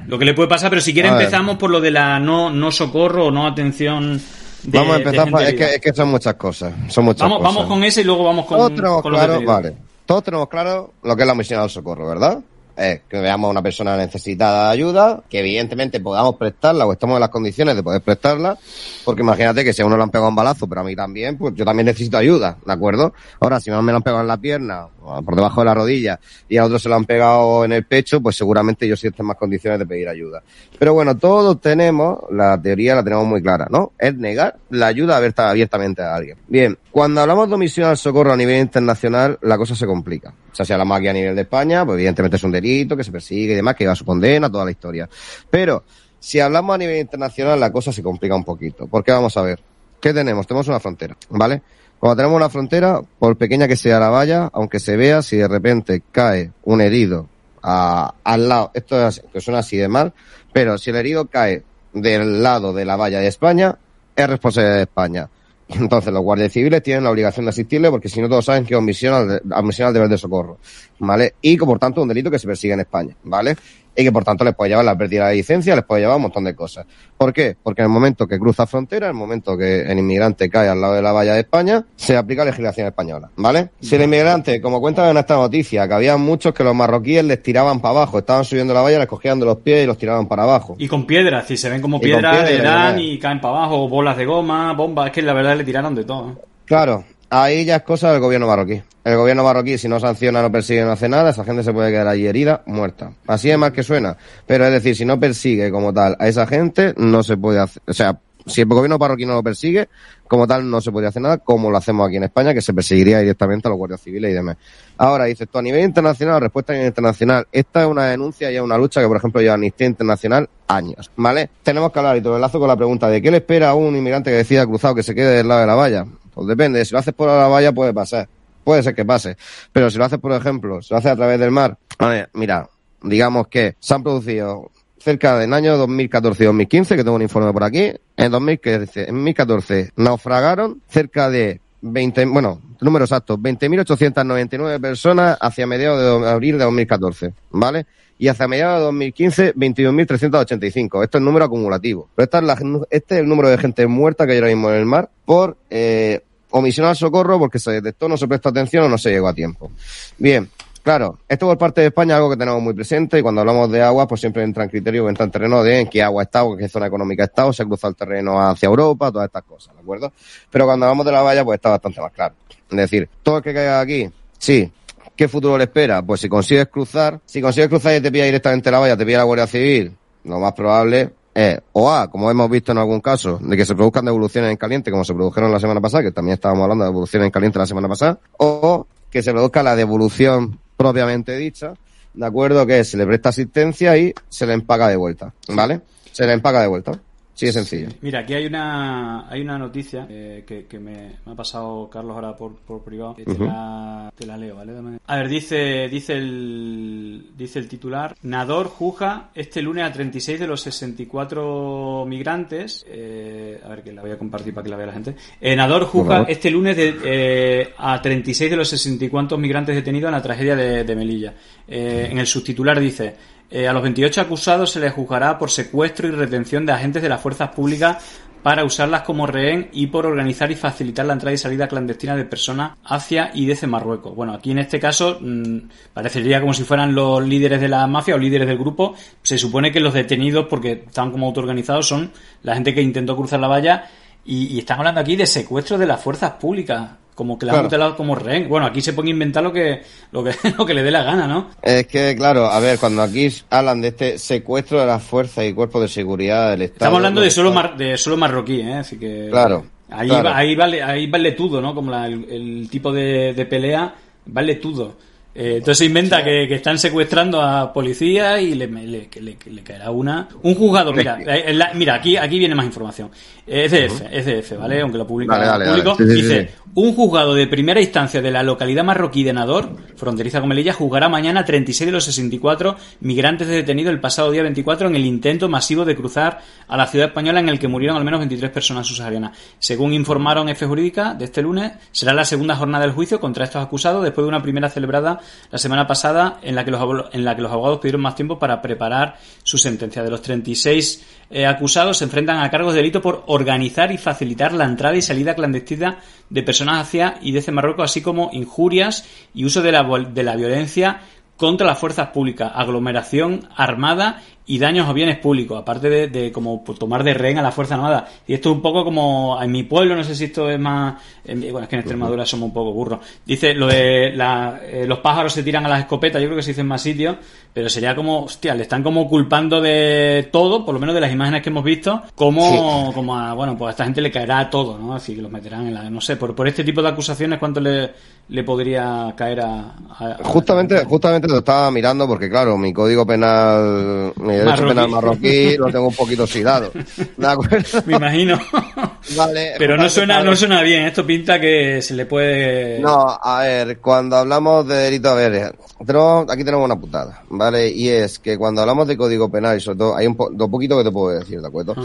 lo que le puede pasar, pero si quiere empezamos por lo de la no no socorro o no atención Vamos a empezar, es, que, es que son muchas cosas, son muchas vamos, Vamos con ese y luego vamos con, Otro, claro, vale todos tenemos claro lo que es la misión al socorro, ¿verdad? Es que veamos a una persona necesitada de ayuda, que evidentemente podamos prestarla o estamos en las condiciones de poder prestarla, porque imagínate que si a uno le han pegado un balazo, pero a mí también, pues yo también necesito ayuda, ¿de acuerdo? Ahora, si me lo han pegado en la pierna, o por debajo de la rodilla, y a otro se lo han pegado en el pecho, pues seguramente yo sí estoy en más condiciones de pedir ayuda. Pero bueno, todos tenemos, la teoría la tenemos muy clara, ¿no? Es negar la ayuda abiertamente a alguien. Bien, cuando hablamos de omisión al socorro a nivel internacional, la cosa se complica. O sea, si hablamos aquí a nivel de España, pues evidentemente es un delito que se persigue y demás, que va a su condena, toda la historia. Pero, si hablamos a nivel internacional, la cosa se complica un poquito. Porque vamos a ver, ¿qué tenemos? Tenemos una frontera, ¿vale? Cuando tenemos una frontera, por pequeña que sea la valla, aunque se vea, si de repente cae un herido al lado, esto es, que suena así de mal, pero si el herido cae del lado de la valla de España, es responsabilidad de España. Entonces los guardias civiles tienen la obligación de asistirle porque si no todos saben que es omisión al, deber de socorro, ¿vale? Y por tanto un delito que se persigue en España, ¿vale? Y que por tanto les puede llevar la pérdida de licencia, les puede llevar un montón de cosas. ¿Por qué? Porque en el momento que cruza frontera, en el momento que el inmigrante cae al lado de la valla de España, se aplica legislación española, ¿vale? Si el inmigrante, como cuenta en esta noticia, que había muchos que los marroquíes les tiraban para abajo, estaban subiendo la valla, les cogían de los pies y los tiraban para abajo. Y con piedras, si se ven como piedras, le dan y caen para abajo, bolas de goma, bombas, es que la verdad le tiraron de todo. Claro, ahí ya es cosa del gobierno marroquí. El gobierno marroquí, si no sanciona, no persigue, no hace nada, esa gente se puede quedar allí herida, muerta. Así es más que suena. Pero es decir, si no persigue como tal a esa gente, no se puede hacer, o sea, si el gobierno marroquí no lo persigue, como tal no se puede hacer nada, como lo hacemos aquí en España, que se perseguiría directamente a los guardias civiles y demás. Ahora, dices tú, a nivel internacional, respuesta a nivel internacional, esta es una denuncia y es una lucha que, por ejemplo, lleva Amnistía Internacional años, ¿vale? Tenemos que hablar, y todo el con la pregunta de qué le espera a un inmigrante que decida cruzado que se quede del lado de la valla. Pues depende, si lo haces por la valla puede pasar, puede ser que pase, pero si lo haces, por ejemplo, si lo haces a través del mar, mira, digamos que se han producido cerca del año 2014 y 2015, que tengo un informe por aquí, en 2014 naufragaron cerca de 20, bueno, número exacto, 20.899 personas hacia mediados de abril de 2014, ¿vale? Y hacia mediados de 2015, 21.385. Esto es el número acumulativo. Pero esta es la, este es el número de gente muerta que hay ahora mismo en el mar por eh, omisión al socorro porque se detectó, no se prestó atención o no se llegó a tiempo. Bien, claro, esto por parte de España es algo que tenemos muy presente y cuando hablamos de agua, pues siempre entra en criterio, entra en terreno de en qué agua está o qué zona económica está o se cruza el terreno hacia Europa, todas estas cosas, ¿de acuerdo? Pero cuando hablamos de la valla, pues está bastante más claro. Es decir, todo el que caiga aquí, sí, ¿Qué futuro le espera? Pues si consigues cruzar, si consigues cruzar y te pilla directamente la valla, te pilla la Guardia Civil, lo más probable eh, o A, como hemos visto en algún caso, de que se produzcan devoluciones en caliente, como se produjeron la semana pasada, que también estábamos hablando de devoluciones en caliente la semana pasada, o que se produzca la devolución propiamente dicha, ¿de acuerdo? Que se le presta asistencia y se le empaga de vuelta, ¿vale? Se le empaga de vuelta. Sí, es sencillo. Mira, aquí hay una hay una noticia eh, que, que me, me ha pasado Carlos ahora por, por privado. te, la, te la leo, ¿vale? Dame- A ver, dice dice el dice el titular. Nador juzga este lunes a 36 de los 64 migrantes. eh, a ver, que la voy a compartir para que la vea la gente. Eh, Nador favor. este lunes de, eh, a 36 de los 64 migrantes detenidos en la tragedia de, de Melilla. En el subtitular dice. Eh, a los 28 acusados se les juzgará por secuestro y retención de agentes de las fuerzas públicas para usarlas como rehén y por organizar y facilitar la entrada y salida clandestina de personas hacia y desde Marruecos. Bueno, aquí en este caso mm, parecería como si fueran los líderes de la mafia o líderes del grupo. Se supone que los detenidos, porque están como autoorganizados, son la gente que intentó cruzar la valla y, y están hablando aquí de secuestro de las fuerzas públicas. Como que la han Claro. tutelado como rehén. Bueno, aquí se pone a inventar lo que, lo que, lo que le dé la gana, ¿no? Es que, claro, a ver, cuando aquí hablan de este secuestro de las fuerzas y cuerpos de seguridad del Estado. Estamos hablando de solo, mar- de solo marroquí, ¿eh? Así que... Claro, Ahí, claro. va- ahí, vale, ahí vale todo, ¿no? Como la- el, el tipo de, de pelea, vale todo. Eh, entonces se inventa que, que están secuestrando a policías y le, le- le- caerá una... Un juzgado, mira, eh, la- mira aquí, aquí viene más información. EDF, EDF, ¿vale? Aunque lo publica Dale, público. dale. Sí, sí, dice, sí, un juzgado de primera instancia de la localidad marroquí de Nador, fronteriza con Melilla, juzgará mañana a 36 de los 64 migrantes detenidos el pasado día 24 en el intento masivo de cruzar a la ciudad española en el que murieron al menos 23 personas subsaharianas. Según informaron F Jurídica de este lunes, será la segunda jornada del juicio contra estos acusados después de una primera celebrada la semana pasada en la que los, abol- en la que los abogados pidieron más tiempo para preparar su sentencia. De los 36 eh, acusados se enfrentan a cargos de delito por organizar y facilitar la entrada y salida clandestina de personas hacia y desde Marruecos, así como injurias y uso de la, de la violencia contra las fuerzas públicas, aglomeración armada y daños a bienes públicos, aparte de, de como tomar de rehén a la Fuerza Armada. Y esto es un poco como en mi pueblo, no sé si esto es más... en- bueno, es que en Extremadura somos un poco burros. Dice lo de la- eh, los pájaros se tiran a las escopetas, yo creo que se dice en más sitios, pero sería como, hostia, le están como culpando de todo, por lo menos de las imágenes que hemos visto, como, como a, bueno, pues a esta gente le caerá todo, ¿no? Así que los meterán en la... No sé, por, por este tipo de acusaciones, ¿cuánto le, le podría caer a... a- a- Justamente, justamente lo estaba mirando porque, claro, mi código penal, derecho Marroquí. penal marroquí lo tengo un poquito oxidado. ¿De acuerdo? Me imagino. Vale, Pero no suena, no suena bien. Esto pinta que se le puede. No, a ver, cuando hablamos de delito, a ver, tenemos, aquí tenemos una putada, ¿vale? Y es que cuando hablamos de código penal, y sobre todo, hay un po- lo poquito que te puedo decir, ¿de acuerdo?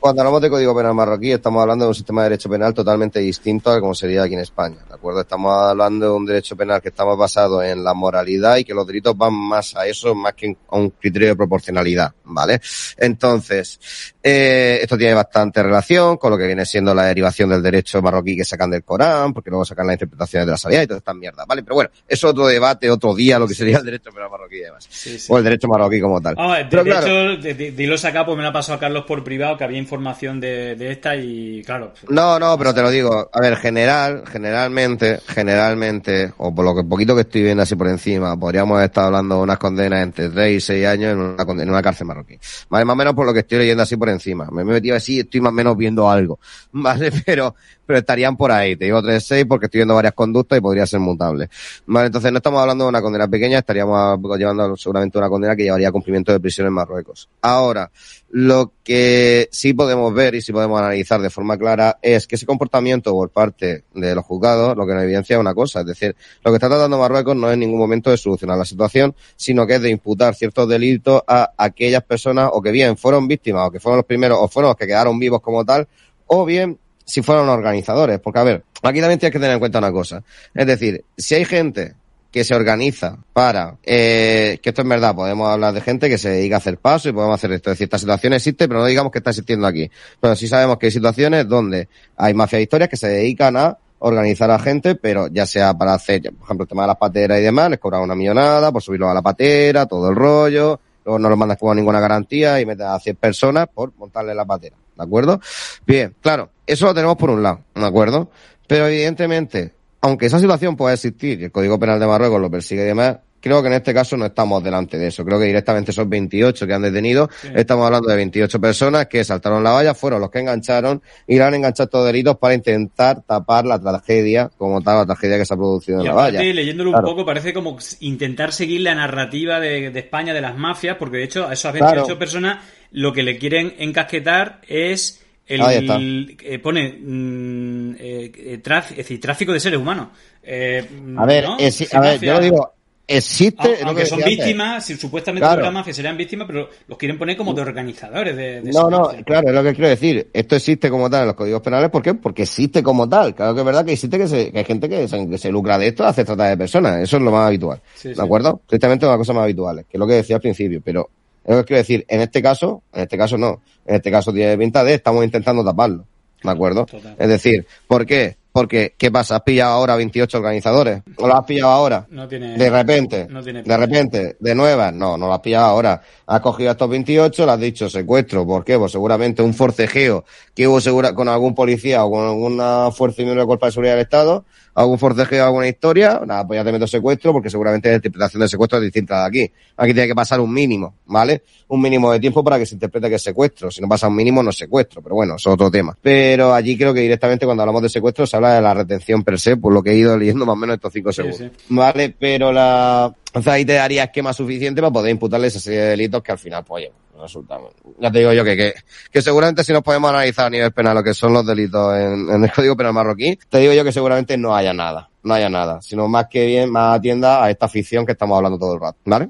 Cuando hablamos de código penal marroquí, estamos hablando de un sistema de derecho penal totalmente distinto a como sería aquí en España, ¿de acuerdo? Estamos hablando de un derecho penal que estamos basado en la moralidad y que los delitos van más a eso, más que a un criterio de proporcionalidad, ¿vale? Entonces, eh, esto tiene bastante relación con lo que viene siendo la derivación del derecho marroquí que sacan del Corán, porque luego sacan las interpretaciones de la Sharia y toda esta mierda, ¿vale? Pero bueno, eso es otro debate, otro día, lo que sería el derecho marroquí y demás. Sí, sí. O el derecho marroquí como tal. Vamos a ver, de, Pero de claro, hecho, de- dilos acá, pues me lo ha pasado a Carlos por privado, que había información de, de esta y, claro. No, no, pero te lo digo. A ver, general, generalmente, generalmente, o por lo que poquito que estoy viendo así por encima, podríamos estar hablando de unas condenas entre 3 y 6 años en una, en una cárcel marroquí. Vale, más o menos por lo que estoy leyendo así por encima. Me he metido así, estoy más o menos viendo algo. Vale, pero, pero estarían por ahí. Te digo 3 6 porque estoy viendo varias conductas y podría ser mutable. Vale, entonces no estamos hablando de una condena pequeña, estaríamos llevando seguramente una condena que llevaría a cumplimiento de prisión en Marruecos. Ahora, lo que sí podemos ver y sí podemos analizar de forma clara es que ese comportamiento por parte de los juzgados lo que nos evidencia es una cosa, es decir, lo que está tratando Marruecos no es en ningún momento de solucionar la situación, sino que es de imputar ciertos delitos a aquellas personas o que bien fueron víctimas o que fueron los primeros o fueron los que quedaron vivos como tal, o bien si fueron organizadores, porque a ver, aquí también tienes que tener en cuenta una cosa, es decir, si hay gente que se organiza para, eh, que esto es verdad, podemos hablar de gente que se dedica a hacer paso y podemos hacer esto. Es decir, esta situación existe, pero no digamos que está existiendo aquí. Pero sí sabemos que hay situaciones donde hay mafias historias que se dedican a organizar a gente, pero ya sea para hacer, por ejemplo, el tema de las pateras y demás, les cobran una millonada por subirlo a la patera, todo el rollo, no los mandas con ninguna garantía y metes a 100 personas por montarle la patera, ¿de acuerdo? Bien, claro, eso lo tenemos por un lado, ¿de acuerdo? Pero evidentemente, aunque esa situación pueda existir y el Código Penal de Marruecos lo persigue y demás, creo que en este caso no estamos delante de eso. Creo que directamente son 28 que han detenido. Estamos hablando de 28 personas que saltaron la valla, fueron los que engancharon y le han enganchado estos delitos para intentar tapar la tragedia, como tal, la tragedia que se ha producido en la valla. leyéndolo un poco, parece como intentar seguir la narrativa de, España de las mafias, porque de hecho a esas 28 personas lo que le quieren encasquetar es el, eh, pone mm, eh, eh es decir, tráfico de seres humanos. Eh, a ver, a ver yo lo digo, existe. Aunque son víctimas, si, supuestamente claro. mafia serían víctimas, pero los quieren poner como de organizadores de. no, no, claro, es lo que quiero decir. Esto existe como tal en los códigos penales, ¿por qué? Porque existe como tal. Claro que es verdad que existe que, se, que hay gente que se, que se, lucra de esto, hace trata de personas. Eso es lo más habitual. ¿De acuerdo? Estrictamente una cosa más habitual, que es lo que decía al principio, pero es lo que quiero decir, en este caso, en este caso no. En este caso tiene pinta de estamos intentando taparlo. ¿De acuerdo? Es decir, ¿por qué? Porque, ¿qué pasa? ¿Has pillado ahora 28 organizadores? ¿O lo has pillado ahora? No tiene, de repente. No tiene de repente, de nuevas. No, no lo has pillado ahora. Has cogido a estos 28, le has dicho secuestro. ¿Por qué? Pues seguramente un forcejeo que hubo segura, con algún policía o con alguna fuerza y miembro de cuerpo de seguridad del Estado algún forcejeo, alguna historia, nada, pues ya te meto secuestro, porque seguramente la interpretación del secuestro es distinta de aquí. Aquí tiene que pasar un mínimo, ¿vale? Un mínimo de tiempo para que se interprete que es secuestro. Si no pasa un mínimo, no es secuestro, pero bueno, eso es otro tema. Pero allí creo que directamente cuando hablamos de secuestro se habla de la retención per se, por lo que he ido leyendo más o menos estos cinco segundos. ¿Vale? Pero la, entonces ahí te daría esquema suficiente para poder imputarle esa serie de delitos que al final, pues, resulta. Ya te digo yo que, que, que, seguramente si nos podemos analizar a nivel penal lo que son los delitos en, en, el Código Penal marroquí, te digo yo que seguramente no haya nada, no haya nada, sino más que bien, más atienda a esta ficción que estamos hablando todo el rato, ¿vale?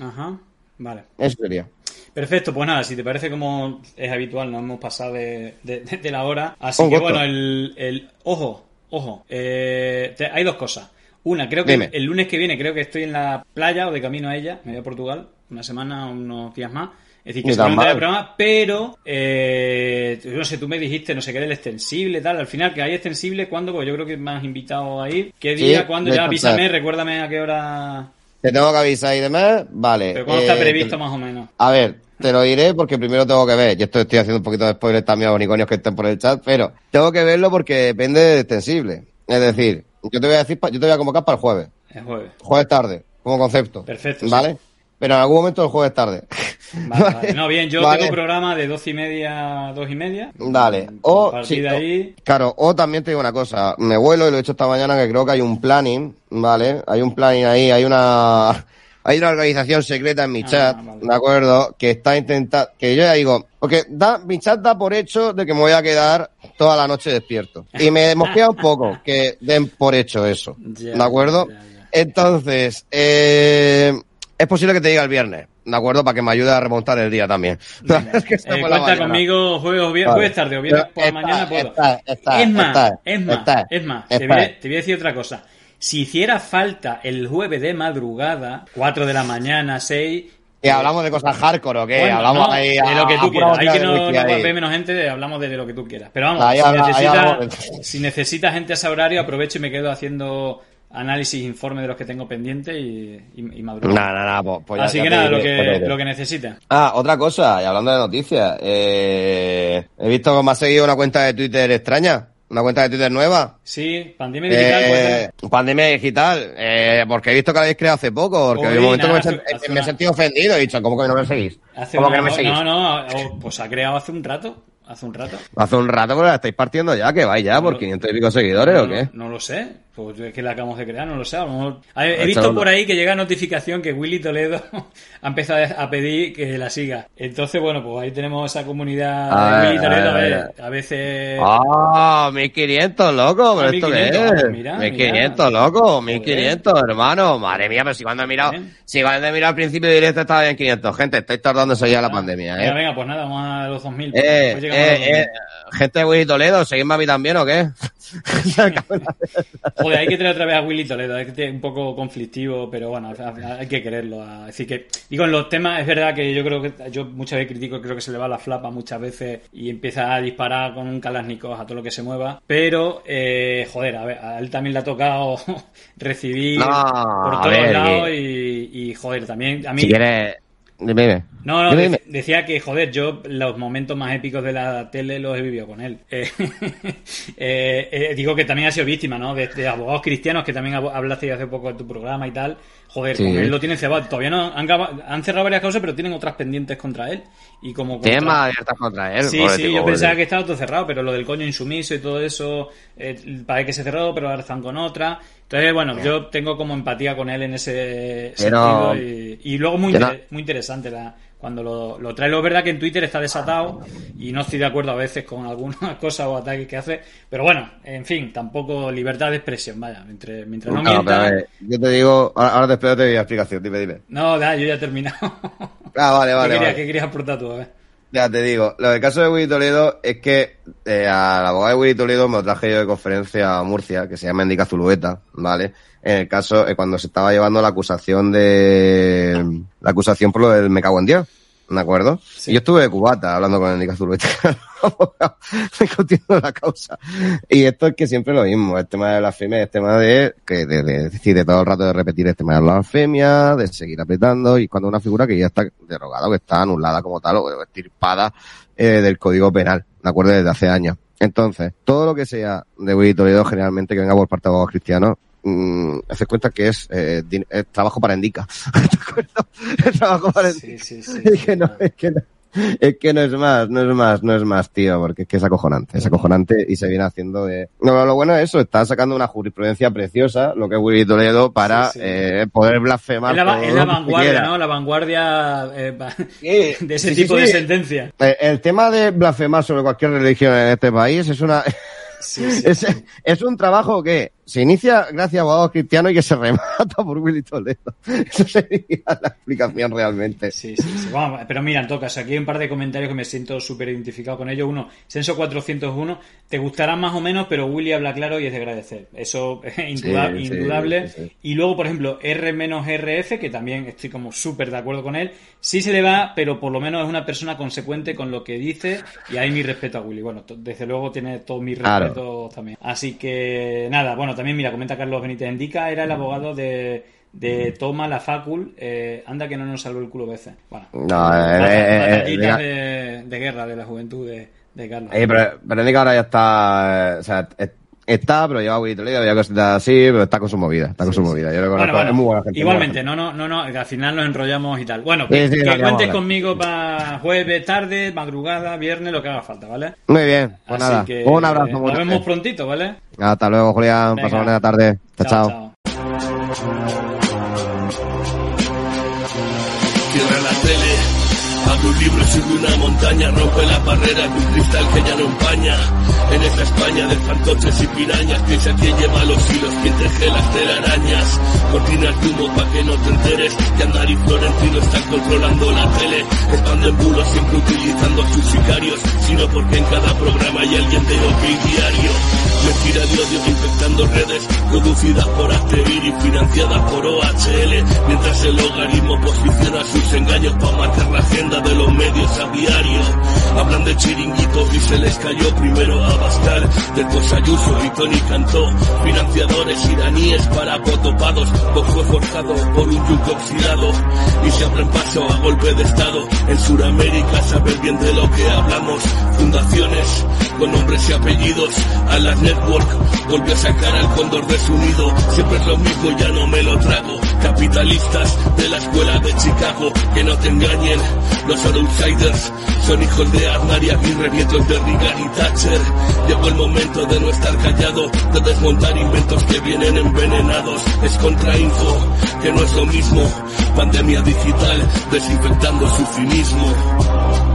Ajá, vale. Eso sería. Perfecto, pues nada, si te parece como es habitual, nos hemos pasado de, de, de la hora. Así que bueno, el, el ojo, ojo, eh, hay dos cosas. Una, creo que el lunes que viene creo que estoy en la playa o de camino a ella, me voy a Portugal, una semana, unos días más. Es decir, que seguramente el programa, pero eh, no sé, tú me dijiste, no sé qué era el extensible, tal, al final que hay extensible, ¿cuándo? Pues yo creo que me has invitado a ir. ¿Qué día? ¿Cuándo? Ya avísame, recuérdame a qué hora. Te tengo que avisar y demás, vale. ¿Pero cuándo está eh, previsto más o menos? A ver, te lo diré porque primero tengo que ver. Yo estoy, estoy haciendo un poquito de spoiler también a unicornios que estén por el chat, pero tengo que verlo porque depende de extensible. Es decir, yo te voy a decir, yo te voy a convocar para el jueves. El jueves. Jueves tarde, como concepto. Perfecto. ¿Vale? Pero en algún momento el jueves tarde. Vale, No, bien, yo tengo programa de dos y media a dos y media. Dale. O, sí, ahí... Claro, o también te digo una cosa. Me vuelo y lo he hecho esta mañana que creo que hay un planning, ¿vale? Hay un planning ahí, hay una hay una organización secreta en mi ah, chat, ¿de acuerdo? Que está intentando, que yo ya digo, porque da, mi chat da por hecho de que me voy a quedar toda la noche despierto. Y me mosquea un poco que den por hecho eso, ¿de acuerdo? Entonces, eh, es posible que te diga el viernes, ¿de acuerdo? Para que me ayude a remontar el día también. es que eh, cuenta conmigo jueves, viernes, jueves tarde o viernes por la mañana puedo. es más, es más, es más, te voy, a, te voy a decir otra cosa. Si hiciera falta el jueves de madrugada, 4 de la mañana, 6, ¿Que hablamos de cosas hardcore o qué? hablamos ahí de lo que tú quieras. Hay que no, no menos gente, hablamos de lo que tú quieras. Pero vamos, si, necesitas, si necesitas gente a ese horario, aprovecho y me quedo haciendo análisis, informe de los que tengo pendientes y, y, Nada, nada, pues, pues Así que nada, lo que, lo que necesites. Ah, otra cosa, y hablando de noticias, eh, he visto que me ha seguido una cuenta de Twitter extraña. ¿Una cuenta de Twitter nueva? Sí, Pandemia Digital. Eh, pandemia Digital, eh, porque he visto que la habéis creado hace poco, porque en un momento me, he sentido ofendido, he dicho, ¿cómo que no me seguís? ¿Cómo que no me seguís? No, no, oh, pues ha creado hace un rato. Hace un rato. Hace un rato, pero la estáis partiendo ya, que vais ya por 500 y pico seguidores, ¿o qué? No, lo sé. Pues es que la acabamos de crear, no lo sé. He visto por ahí que llega notificación que Willy Toledo ha empezado a pedir que la siga. Entonces, bueno, pues ahí tenemos esa comunidad de ah, Willy Toledo. A, ver, a veces. ¡Ah! 1500, loco, pero esto qué es. Mira, 1500, loco, 1500, hermano. Madre mía, pero si cuando he mirado, si cuando he mirado al principio de directo estaba en 500. Gente, estáis tardando eso ya la pandemia, ¿eh? Venga, pues nada, vamos a los 2000. Eh, pues eh, eh, gente de Willy Toledo, ¿seguidme a mí también o qué? Joder, hay que traer otra vez a Willy Toledo, es un poco conflictivo, pero bueno, hay que quererlo. Así que, y con los temas, es verdad que yo creo que yo muchas veces critico, creo que se le va la flapa muchas veces y empieza a disparar con un Kalashnikov a todo lo que se mueva, pero, eh, joder, a, ver, a él también le ha tocado recibir por todos lados y, y, joder, también a mí... Si quieres... Dime, No, no, de- decía que, joder, yo los momentos más épicos de la tele los he vivido con él. Eh, eh, eh, digo que también ha sido víctima, ¿no? De, de abogados cristianos, que también hab- hablaste hace poco de tu programa y tal. Joder, Sí. con él lo tienen cebado. Todavía no han, cerrado varias causas, pero tienen otras pendientes contra él. Y como contra- más abiertas contra él. Sí, sí, tipo, yo pobre pensaba que estaba todo cerrado, pero lo del coño insumiso y todo eso, parece que se cerró, pero ahora están con otra. Entonces, bueno, yo tengo como empatía con él en ese sentido. Y, y luego muy, no- muy interesante la, cuando lo, lo trae. Lo es verdad que en Twitter está desatado y no estoy de acuerdo a veces con algunas cosas o ataques que hace. Pero bueno, en fin, tampoco libertad de expresión, vaya. Entre, mientras no, No, mienta... ver, yo te digo, ahora, ahora te espero te doy la explicación, dime, dime. No, da, yo ya he terminado. Ah, vale, ¿Qué, vale, querías, vale. qué querías aportar tú? A ver. Ya te digo, lo del caso de Willy Toledo es que eh, al abogado de Willy Toledo me lo traje yo de conferencia a Murcia, que se llama Indica Zulueta, ¿vale? En el caso, eh, cuando se estaba llevando la acusación de... La acusación por lo del me cago en Dios, ¿de acuerdo? Sí. Y yo estuve de cubata hablando con Indica Zulueta, discutiendo la causa. Y esto es que siempre lo mismo, el tema de la blasfemia, el tema de, que de, de, decir, de todo el rato de repetir el tema de la blasfemia, de seguir apretando, y cuando una figura que ya está derogada, o que está anulada como tal, o estirpada eh, del Código Penal, ¿de acuerdo? Desde hace años. Entonces, todo lo que sea de Willy Toledo, generalmente que venga por parte de abogados cristianos, mm, haces cuenta que es, eh, din- es trabajo para Indica. ¿De acuerdo? Es trabajo para Indica. Sí, sí, sí. Es que no, es que no. Es que no es más, no es más, no es más, tío, porque es que es acojonante, es acojonante y se viene haciendo de... No, lo bueno es eso, está sacando una jurisprudencia preciosa, lo que es Willy Toledo, para Sí, sí. eh, poder blasfemar. Es la, es vanguardia. ¿no? La vanguardia eh, de ese sí, tipo sí. de sentencia. Eh, El tema de blasfemar sobre cualquier religión en este país es una... Sí, sí. Es, es un trabajo que se inicia gracias a abogados cristianos y que se remata por Willy Toledo. Eso sería la explicación realmente. Sí, sí, sí. Pero mira, en todo caso, aquí hay un par de comentarios que me siento súper identificado con ellos. Uno, Censo 401, te gustará más o menos, pero Willy habla claro y es de agradecer. Eso es Sí, indudable. sí, sí. Y luego, por ejemplo, R-RF, que también estoy como súper de acuerdo con él, sí se le va, pero por lo menos es una persona consecuente con lo que dice y hay mi respeto a Willy. Bueno, desde luego tiene todo mi Claro. respeto también. Así que, nada, bueno, también mira, comenta Carlos Benítez Indica, era el abogado de, de Toma la Facul, eh, anda que no nos salvó el culo veces. Bueno, No, eh, eh, eh, de, de guerra de la juventud de, de Carlos. Pero, pero Indica ahora ya está, eh, o sea, es- está, pero lleva Toledo, había cositas así, pero está con su movida, está con su movida. Yo lo Bueno, bueno, es muy buena gente. igualmente, no, no, no, no, al final nos enrollamos y tal. Bueno, Sí, que, que cuentes conmigo para jueves, tarde, madrugada, viernes, lo que haga falta, ¿vale? Muy bien, pues Así nada. que, Un abrazo eh, Nos vemos prontito, ¿vale? Hasta luego, Julián. Pasamos buena tarde. chao. chao. Un libro sube una montaña, rompe la barrera de un cristal que ya no empaña. En esta España de fantoches y pirañas, piensa quién lleva los hilos, quién teje las telarañas. Cortinas de humo pa' que no te enteres, que Andar y Florentino están controlando la tele. Expanden bulos siempre utilizando a sus sicarios, sino porque en cada programa hay alguien de diario. Mentira de odio infectando redes, producidas por Asterir y financiadas por OHL, mientras el logaritmo posiciona sus engaños para marcar la agenda de los medios a diario. Hablan de chiringuitos y se les cayó primero a Bascal, después Ayuso y Tony Cantó, financiadores iraníes para potopados, fue forjado por un yugo oxidado y se abren paso a golpe de estado. En Sudamérica saber bien de lo que hablamos, fundaciones con nombres y apellidos, a las network. Volvió a sacar al cóndor de su nido, siempre es lo mismo, ya no me lo trago, capitalistas de la escuela de Chicago, que no te engañen, son outsiders, son hijos de Aznar y Aguirre, nietos de Reagan y Thatcher, llegó el momento de no estar callado, de desmontar inventos que vienen envenenados, es contrainfo, que no es lo mismo, pandemia digital, desinfectando su cinismo.